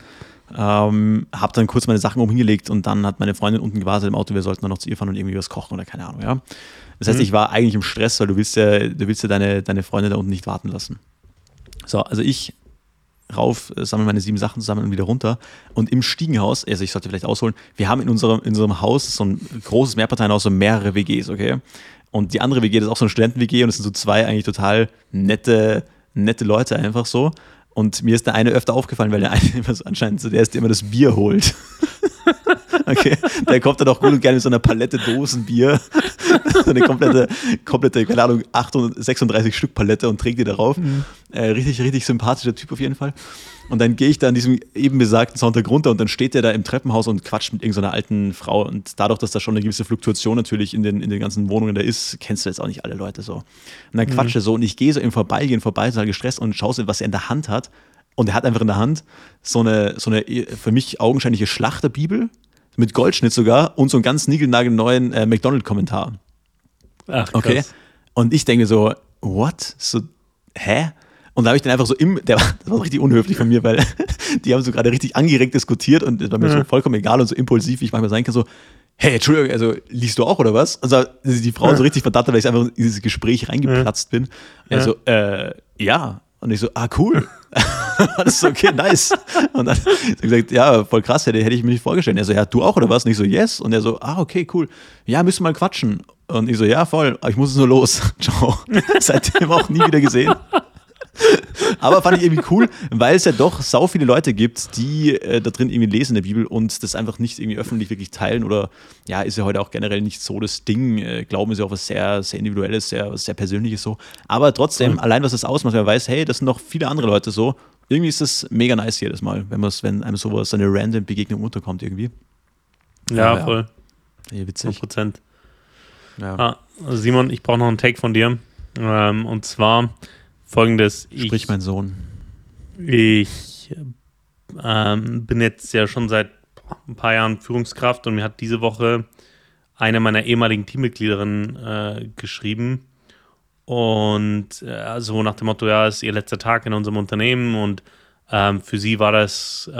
ähm, habe dann kurz meine Sachen umhingelegt und dann hat meine Freundin unten gewartet im Auto, wir sollten dann noch zu ihr fahren und irgendwie was kochen oder keine Ahnung, ja. Das heißt, ich war eigentlich im Stress, weil du willst ja, du willst ja deine, deine Freundin da unten nicht warten lassen. So, also ich rauf, äh, sammle meine sieben Sachen zusammen und wieder runter. Und im Stiegenhaus, also ich sollte vielleicht ausholen, wir haben in unserem, in unserem Haus so ein großes Mehrparteienhaus, so mehrere WGs, okay? Und die andere WG, das ist auch so ein Studenten-WG und es sind so zwei eigentlich total nette, nette Leute einfach so. Und mir ist der eine öfter aufgefallen, weil der eine [LAUGHS] immer so anscheinend so der ist, der immer das Bier holt. [LAUGHS] Okay, der kommt dann auch gut und gerne mit so einer Palette Dosenbier. So eine komplette, komplette, keine Ahnung, 36 Stück Palette und trägt die darauf. Äh, richtig, richtig sympathischer Typ auf jeden Fall. Und dann gehe ich da an diesem eben besagten Sonntag runter und dann steht der da im Treppenhaus und quatscht mit irgendeiner alten Frau. Und dadurch, dass da schon eine gewisse Fluktuation natürlich in den, in den ganzen Wohnungen da ist, kennst du jetzt auch nicht alle Leute so. Und dann quatscht er so und ich gehe so im Vorbeigehen vorbei, total gestresst und schaue so, was er in der Hand hat. Und er hat einfach in der Hand so eine, so eine für mich augenscheinliche Schlachterbibel mit Goldschnitt sogar und so einen ganz niegelnagelneuen äh, McDonald-Kommentar. Ach, krass. Okay. Und ich denke so, what? So, hä? Und da habe ich dann einfach so im, der, war- das war richtig unhöflich von mir, weil [LAUGHS] die haben so gerade richtig angeregt diskutiert und es war mir so vollkommen egal und so impulsiv, wie ich manchmal sein kann, so, hey, Entschuldigung, also liest du auch oder was? Und so, die Frau so richtig verdammt, weil ich einfach in dieses Gespräch reingeplatzt bin. Ja. Also, äh, ja. Und ich so, ah, cool. [LAUGHS] Alles so, okay, nice. Und dann hat gesagt, ja, voll krass, hätte, hätte ich mir nicht vorgestellt. Er so, ja, du auch oder was? Und ich so, yes. Und er so, ah, okay, cool. Ja, müssen wir mal quatschen. Und ich so, ja, voll, ich muss jetzt nur los. [LAUGHS] Ciao. Seitdem auch nie wieder gesehen. Aber fand ich irgendwie cool, weil es ja doch sau viele Leute gibt, die äh, da drin irgendwie lesen in der Bibel und das einfach nicht irgendwie öffentlich wirklich teilen oder ja, ist ja heute auch generell nicht so das Ding. Äh, Glauben ist ja auch was sehr, sehr Individuelles, sehr, was sehr Persönliches so. Aber trotzdem, allein was das ausmacht, wenn man weiß, hey, das sind noch viele andere Leute so. Irgendwie ist das mega nice jedes Mal, wenn, man's, wenn einem sowas, so eine random Begegnung unterkommt irgendwie. Ja, Ja, voll. Ja, witzig. 100%. Ja. Ah, Simon, ich brauche noch einen Take von dir. Ähm, und zwar folgendes. Sprich, ich, mein Sohn. ich ähm, bin jetzt ja schon seit ein paar Jahren Führungskraft und mir hat diese Woche eine meiner ehemaligen Teammitgliederinnen äh, geschrieben. Und äh, so nach dem Motto, ja, es ist ihr letzter Tag in unserem Unternehmen und ähm, für sie war das äh,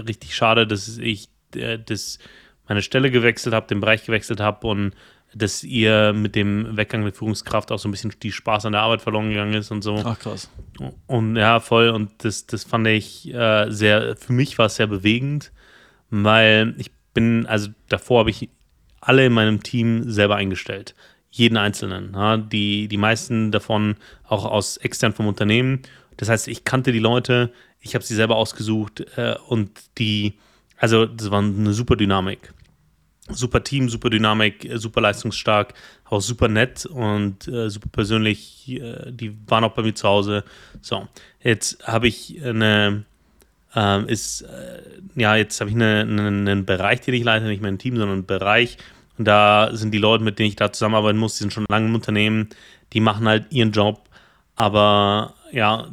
richtig schade, dass ich äh, das meine Stelle gewechselt habe, den Bereich gewechselt habe und dass ihr mit dem Weggang der Führungskraft auch so ein bisschen die Spaß an der Arbeit verloren gegangen ist und so. Ach krass. Und ja, voll. Und das, das fand ich äh, sehr, für mich war es sehr bewegend, weil ich bin, also davor habe ich alle in meinem Team selber eingestellt. Jeden einzelnen. Ja, die, die meisten davon auch aus extern vom Unternehmen. Das heißt, ich kannte die Leute, ich habe sie selber ausgesucht äh, und die, also das war eine super Dynamik. Super Team, super Dynamik, äh, super leistungsstark, auch super nett und äh, super persönlich. Äh, die waren auch bei mir zu Hause. So, jetzt habe ich eine, ähm, ist, äh, ja, jetzt habe ich eine, eine, einen Bereich, den ich leite, nicht mehr ein Team, sondern einen Bereich. Und da sind die Leute, mit denen ich da zusammenarbeiten muss, die sind schon lange im Unternehmen, die machen halt ihren Job, aber ja,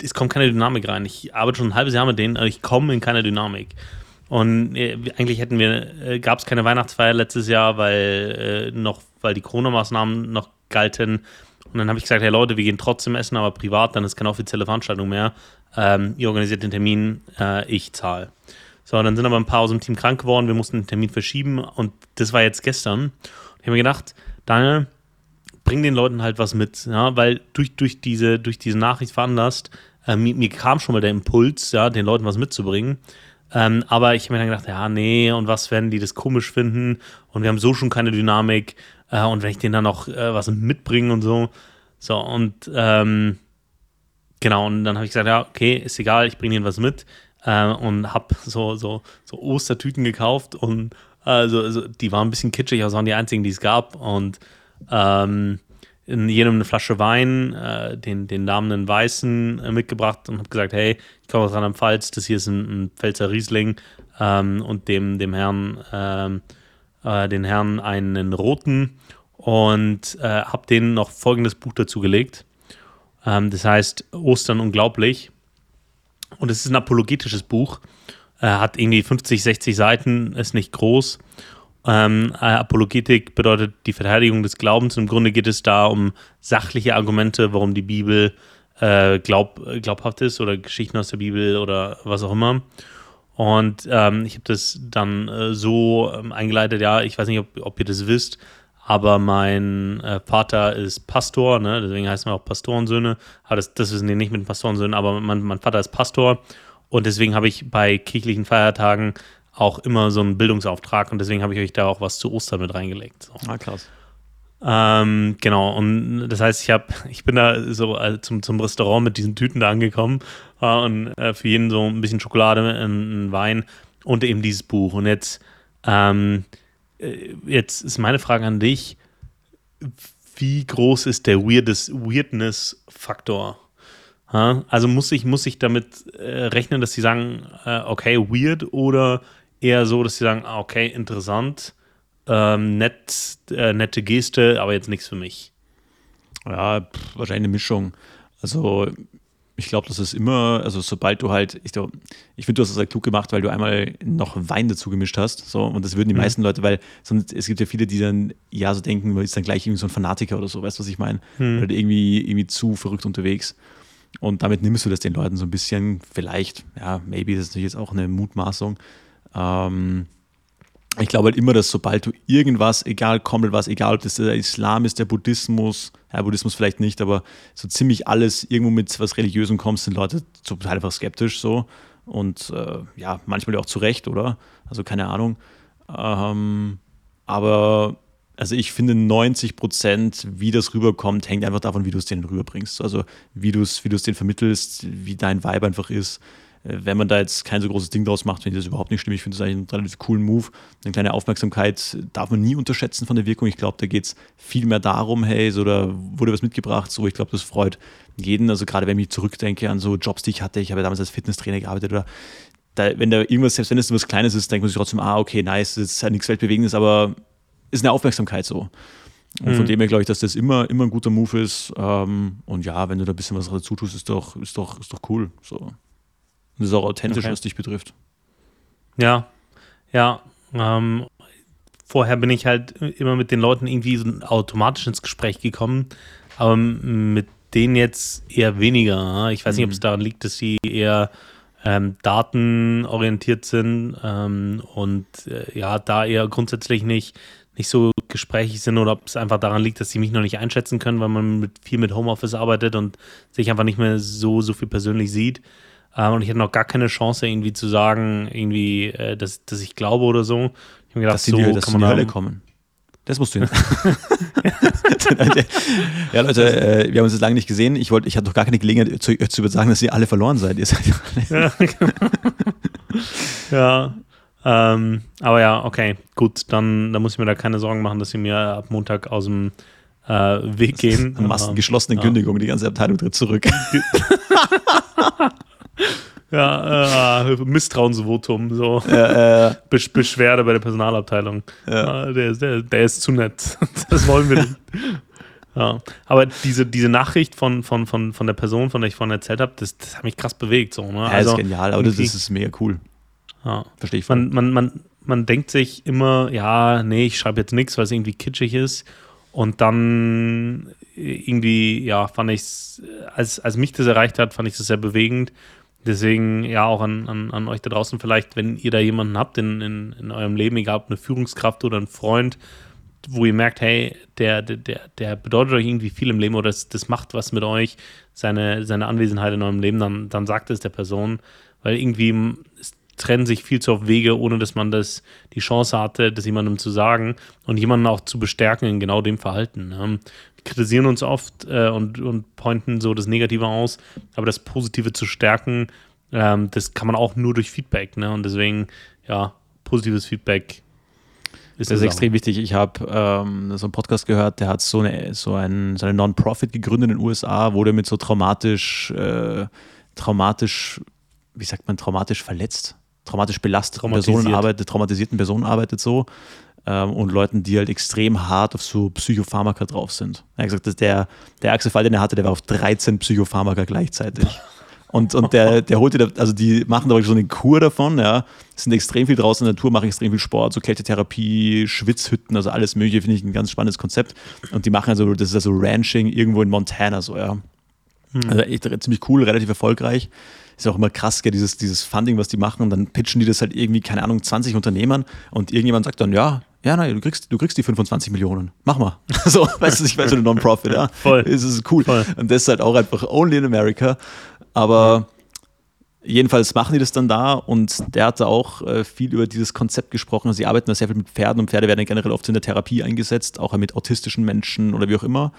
es kommt keine Dynamik rein. Ich arbeite schon ein halbes Jahr mit denen, aber ich komme in keine Dynamik. Und äh, eigentlich hätten wir, äh, gab es keine Weihnachtsfeier letztes Jahr, weil äh, noch, weil die Corona-Maßnahmen noch galten. Und dann habe ich gesagt, hey Leute, wir gehen trotzdem essen, aber privat, dann ist keine offizielle Veranstaltung mehr. Ähm, ihr organisiert den Termin, äh, ich zahle. So, dann sind aber ein paar aus dem Team krank geworden, wir mussten den Termin verschieben und das war jetzt gestern. Und ich habe mir gedacht, Daniel, bring den Leuten halt was mit, ja, weil durch, durch, diese, durch diese Nachricht veranlasst, äh, mir, mir, kam schon mal der Impuls, ja, den Leuten was mitzubringen. Ähm, aber ich habe mir dann gedacht, ja, nee, und was, wenn die das komisch finden? Und wir haben so schon keine Dynamik äh, und wenn ich denen dann noch äh, was mitbringe und so. So, und ähm, genau, und dann habe ich gesagt, ja, okay, ist egal, ich bringe denen was mit. Äh, und habe so, so, so Ostertüten gekauft und also, also die waren ein bisschen kitschig, aber es waren die einzigen, die es gab. Und ähm, in jedem eine Flasche Wein, äh, den, den einen Weißen äh, mitgebracht und habe gesagt, hey, ich komme aus Rheinland-Pfalz, das hier ist ein, ein Pfälzer Riesling ähm, und dem, dem Herrn, ähm, äh, den Herrn einen roten und äh, habe denen noch folgendes Buch dazu gelegt. Ähm, das heißt Ostern unglaublich. Und es ist ein apologetisches Buch, hat irgendwie 50, 60 Seiten, ist nicht groß ähm, äh, Apologetik bedeutet die Verteidigung des Glaubens. Im Grunde geht es da um sachliche Argumente, warum die Bibel äh, glaub, glaubhaft ist oder Geschichten aus der Bibel oder was auch immer. Und ähm, ich habe das dann äh, so ähm, eingeleitet, ja, ich weiß nicht, ob, ob ihr das wisst, aber mein äh, Vater ist Pastor, ne? deswegen heißt man auch Pastorensöhne. Aber das, das wissen die nicht mit Pastorensöhnen, aber mein, mein Vater ist Pastor und deswegen habe ich bei kirchlichen Feiertagen auch immer so einen Bildungsauftrag und deswegen habe ich euch da auch was zu Ostern mit reingelegt. So. Ah, krass. Ähm, genau, und das heißt, ich habe, ich bin da so äh, zum, zum Restaurant mit diesen Tüten da angekommen äh, und äh, für jeden so ein bisschen Schokolade, ein, ein, Wein und eben dieses Buch. Und jetzt, ähm, äh, jetzt ist meine Frage an dich: Wie groß ist der Weirdness-Faktor? Also muss ich, muss ich damit äh, rechnen, dass sie sagen, äh, okay, weird oder eher so, dass sie sagen, ah, okay, interessant, ähm, nett, äh, nette Geste, aber jetzt nichts für mich. Ja, pff, wahrscheinlich eine Mischung. Also ich glaube, das ist immer, also sobald du halt, ich, ich finde, du hast das halt klug gemacht, weil du einmal noch Wein dazu gemischt hast. So, und das würden die mhm. meisten Leute, weil sonst, es gibt ja viele, die dann ja so denken, man ist dann gleich irgendwie so ein Fanatiker oder so, weißt du, was ich meine? Mhm. Oder irgendwie, irgendwie zu verrückt unterwegs. Und damit nimmst du das den Leuten so ein bisschen, vielleicht, ja, maybe, das ist natürlich jetzt auch eine Mutmaßung, ähm, ich glaube halt immer, dass sobald du irgendwas, egal komplett was, egal ob das der Islam ist, der Buddhismus, ja, Buddhismus vielleicht nicht, aber so ziemlich alles irgendwo mit was Religiösem kommst, sind Leute total einfach skeptisch so. Und äh, ja, manchmal auch zu Recht, oder? Also keine Ahnung. Ähm, aber also ich finde 90 Prozent, wie das rüberkommt, hängt einfach davon, wie du es denen rüberbringst. Also wie du es wie denen vermittelst, wie dein Vibe einfach ist wenn man da jetzt kein so großes Ding draus macht, finde ich das überhaupt nicht schlimm. Ich finde das eigentlich einen relativ coolen Move. Eine kleine Aufmerksamkeit darf man nie unterschätzen von der Wirkung. Ich glaube, da geht es viel mehr darum, hey, so da wurde was mitgebracht, so ich glaube, das freut jeden. Also gerade wenn ich zurückdenke an so Jobs, die ich hatte, ich habe damals als Fitnesstrainer gearbeitet oder da, wenn da irgendwas, selbst wenn es was Kleines ist, denkt man sich trotzdem, ah, okay, nice, das ist halt nichts Weltbewegendes, aber ist eine Aufmerksamkeit so. Und mhm. von dem her glaube ich, dass das immer, immer ein guter Move ist. Ähm, und ja, wenn du da ein bisschen was dazu tust, ist doch, ist doch, ist doch cool. So. Und das ist auch authentisch, okay. was dich betrifft. Ja, ja. Ähm, vorher bin ich halt immer mit den Leuten irgendwie so automatisch ins Gespräch gekommen, aber mit denen jetzt eher weniger. Ich weiß nicht, ob es mhm. daran liegt, dass sie eher ähm, datenorientiert sind ähm, und äh, ja, da eher grundsätzlich nicht, nicht so gesprächig sind oder ob es einfach daran liegt, dass sie mich noch nicht einschätzen können, weil man mit, viel mit Homeoffice arbeitet und sich einfach nicht mehr so, so viel persönlich sieht. Ähm, und ich hatte noch gar keine Chance, irgendwie zu sagen, irgendwie, äh, dass, dass ich glaube oder so. Ich gedacht, dass so in die, dass in die Hölle kommen. Das musst du hin. [LAUGHS] ja, Leute, äh, wir haben uns jetzt lange nicht gesehen. Ich, wollt, ich hatte doch gar keine Gelegenheit zu, zu sagen, dass ihr alle verloren seid. Ihr seid [LAUGHS] ja, genau. ja ähm, aber ja, okay, gut, dann, dann muss ich mir da keine Sorgen machen, dass sie mir ab Montag aus dem äh, Weg gehen. Massengeschlossene ja. Kündigung, die ganze Abteilung tritt zurück. [LAUGHS] [LAUGHS] Ja, äh, Misstrauensvotum, so. Ja, äh, [LAUGHS] Besch Beschwerde bei der Personalabteilung. Ja. Äh, der, der, der ist zu nett. [LAUGHS] Das wollen wir nicht. Ja. Aber diese, diese Nachricht von, von, von, von der Person, von der ich vorhin erzählt habe, das, das hat mich krass bewegt. So, ne? Ja, also, ist genial, aber das ist mega cool. Ja. Verstehe ich. Man, man, man, man denkt sich immer, ja, nee, ich schreibe jetzt nichts, weil es irgendwie kitschig ist. Und dann irgendwie, ja, fand ich es, als, als mich das erreicht hat, fand ich es sehr bewegend. Deswegen ja auch an, an, an euch da draußen vielleicht, wenn ihr da jemanden habt in, in, in eurem Leben, egal ob eine Führungskraft oder ein Freund, wo ihr merkt, hey, der, der, der bedeutet euch irgendwie viel im Leben oder das, das macht was mit euch, seine, seine Anwesenheit in eurem Leben, dann, dann sagt es der Person, weil irgendwie trennen sich viel zu oft Wege, ohne dass man das die Chance hatte, das jemandem zu sagen und jemanden auch zu bestärken in genau dem Verhalten. Kritisieren uns oft äh, und, und pointen so das Negative aus, aber das Positive zu stärken, ähm, das kann man auch nur durch Feedback. Ne? Und deswegen, ja, positives Feedback ist das ist extrem wichtig. Ich habe ähm, so einen Podcast gehört, der hat so eine, so ein, so eine Non-Profit gegründet in den USA, wo der mit so traumatisch, äh, traumatisch, wie sagt man, traumatisch verletzt, traumatisch belasteten Personen arbeitet, traumatisierten Personen arbeitet so ähm, und Leuten, die halt extrem hart auf so Psychopharmaka drauf sind. Er hat gesagt, dass der, der Fall, den er hatte, der war auf 13 Psychopharmaka gleichzeitig. [LAUGHS] Und, und der, der holt dir, also die machen da so eine Kur davon, ja. Sind extrem viel draußen in der Natur, machen extrem viel Sport, so Kältetherapie, Schwitzhütten, also alles Mögliche, finde ich ein ganz spannendes Konzept. Und die machen also, das ist also Ranching irgendwo in Montana, so, ja. Hm. Also echt ziemlich cool, relativ erfolgreich ist auch immer krass, gell, dieses, dieses Funding, was die machen, und dann pitchen die das halt irgendwie, keine Ahnung, 20 Unternehmern und irgendjemand sagt dann, ja, ja, nein, du kriegst, du kriegst die 25 Millionen. Mach mal. [LAUGHS] so, weißt du, ich weiß, so eine Non-Profit, ja. Voll. Es ist cool. Voll. Und das ist halt auch einfach only in America. Aber jedenfalls machen die das dann da und der hatte auch äh, viel über dieses Konzept gesprochen. Also sie arbeiten da sehr viel mit Pferden und Pferde werden generell oft in der Therapie eingesetzt, auch mit autistischen Menschen oder wie auch immer.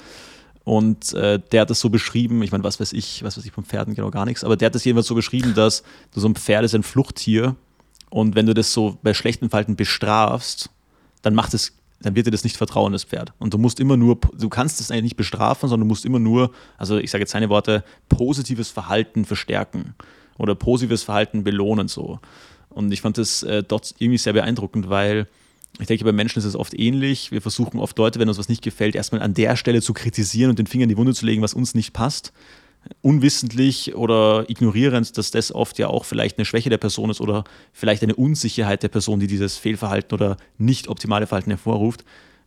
Und äh, der hat das so beschrieben, ich meine, was weiß ich, was weiß ich von Pferden, genau gar nichts, aber der hat das jedenfalls so beschrieben, dass so ein Pferd ist ein Fluchttier und wenn du das so bei schlechten Verhalten bestrafst, dann macht es, dann wird dir das nicht vertrauen, das Pferd. Und du musst immer nur, du kannst es eigentlich nicht bestrafen, sondern du musst immer nur, also ich sage jetzt seine Worte, positives Verhalten verstärken oder positives Verhalten belohnen so. Und ich fand das äh, dort irgendwie sehr beeindruckend, weil ich denke, bei Menschen ist es oft ähnlich. Wir versuchen oft Leute, wenn uns was nicht gefällt, erstmal an der Stelle zu kritisieren und den Finger in die Wunde zu legen, was uns nicht passt. Unwissentlich oder ignorierend, dass das oft ja auch vielleicht eine Schwäche der Person ist oder vielleicht eine Unsicherheit der Person, die dieses Fehlverhalten oder nicht optimale Verhalten hervorruft.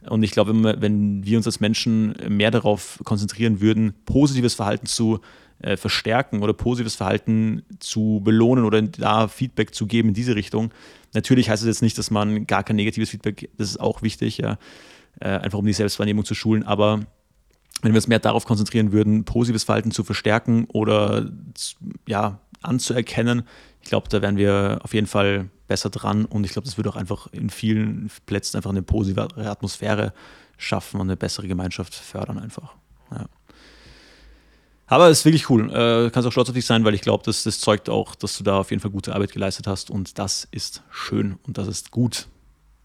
Und ich glaube, wenn wir uns als Menschen mehr darauf konzentrieren würden, positives Verhalten zu äh, verstärken oder positives Verhalten zu belohnen oder da Feedback zu geben in diese Richtung. Natürlich heißt es jetzt nicht, dass man gar kein negatives Feedback, das ist auch wichtig, ja, äh, einfach um die Selbstwahrnehmung zu schulen, aber wenn wir uns mehr darauf konzentrieren würden, positives Verhalten zu verstärken oder ja, anzuerkennen, ich glaube, da wären wir auf jeden Fall besser dran und ich glaube, das würde auch einfach in vielen Plätzen einfach eine positive Atmosphäre schaffen und eine bessere Gemeinschaft fördern einfach. Ja. Aber es ist wirklich cool. Äh, kannst auch stolz auf dich sein, weil ich glaube, das, das zeugt auch, dass du da auf jeden Fall gute Arbeit geleistet hast und das ist schön und das ist gut.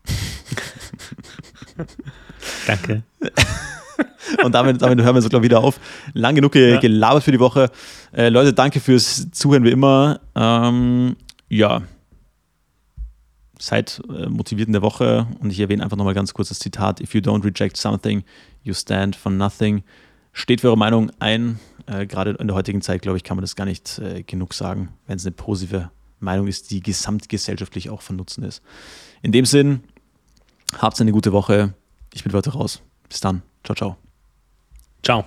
[LAUGHS] Danke. [LAUGHS] und damit, damit hören wir so glaube wieder auf. Lang genug ge ja. gelabert für die Woche. Äh, Leute, danke fürs Zuhören wie immer. Ähm, ja. Seid äh, motiviert in der Woche und ich erwähne einfach nochmal ganz kurz das Zitat: If you don't reject something, you stand for nothing. Steht für eure Meinung ein. Äh, Gerade in der heutigen Zeit, glaube ich, kann man das gar nicht äh, genug sagen, wenn es eine positive Meinung ist, die gesamtgesellschaftlich auch von Nutzen ist. In dem Sinn, habt eine gute Woche. Ich bin heute raus. Bis dann. Ciao, ciao. Ciao.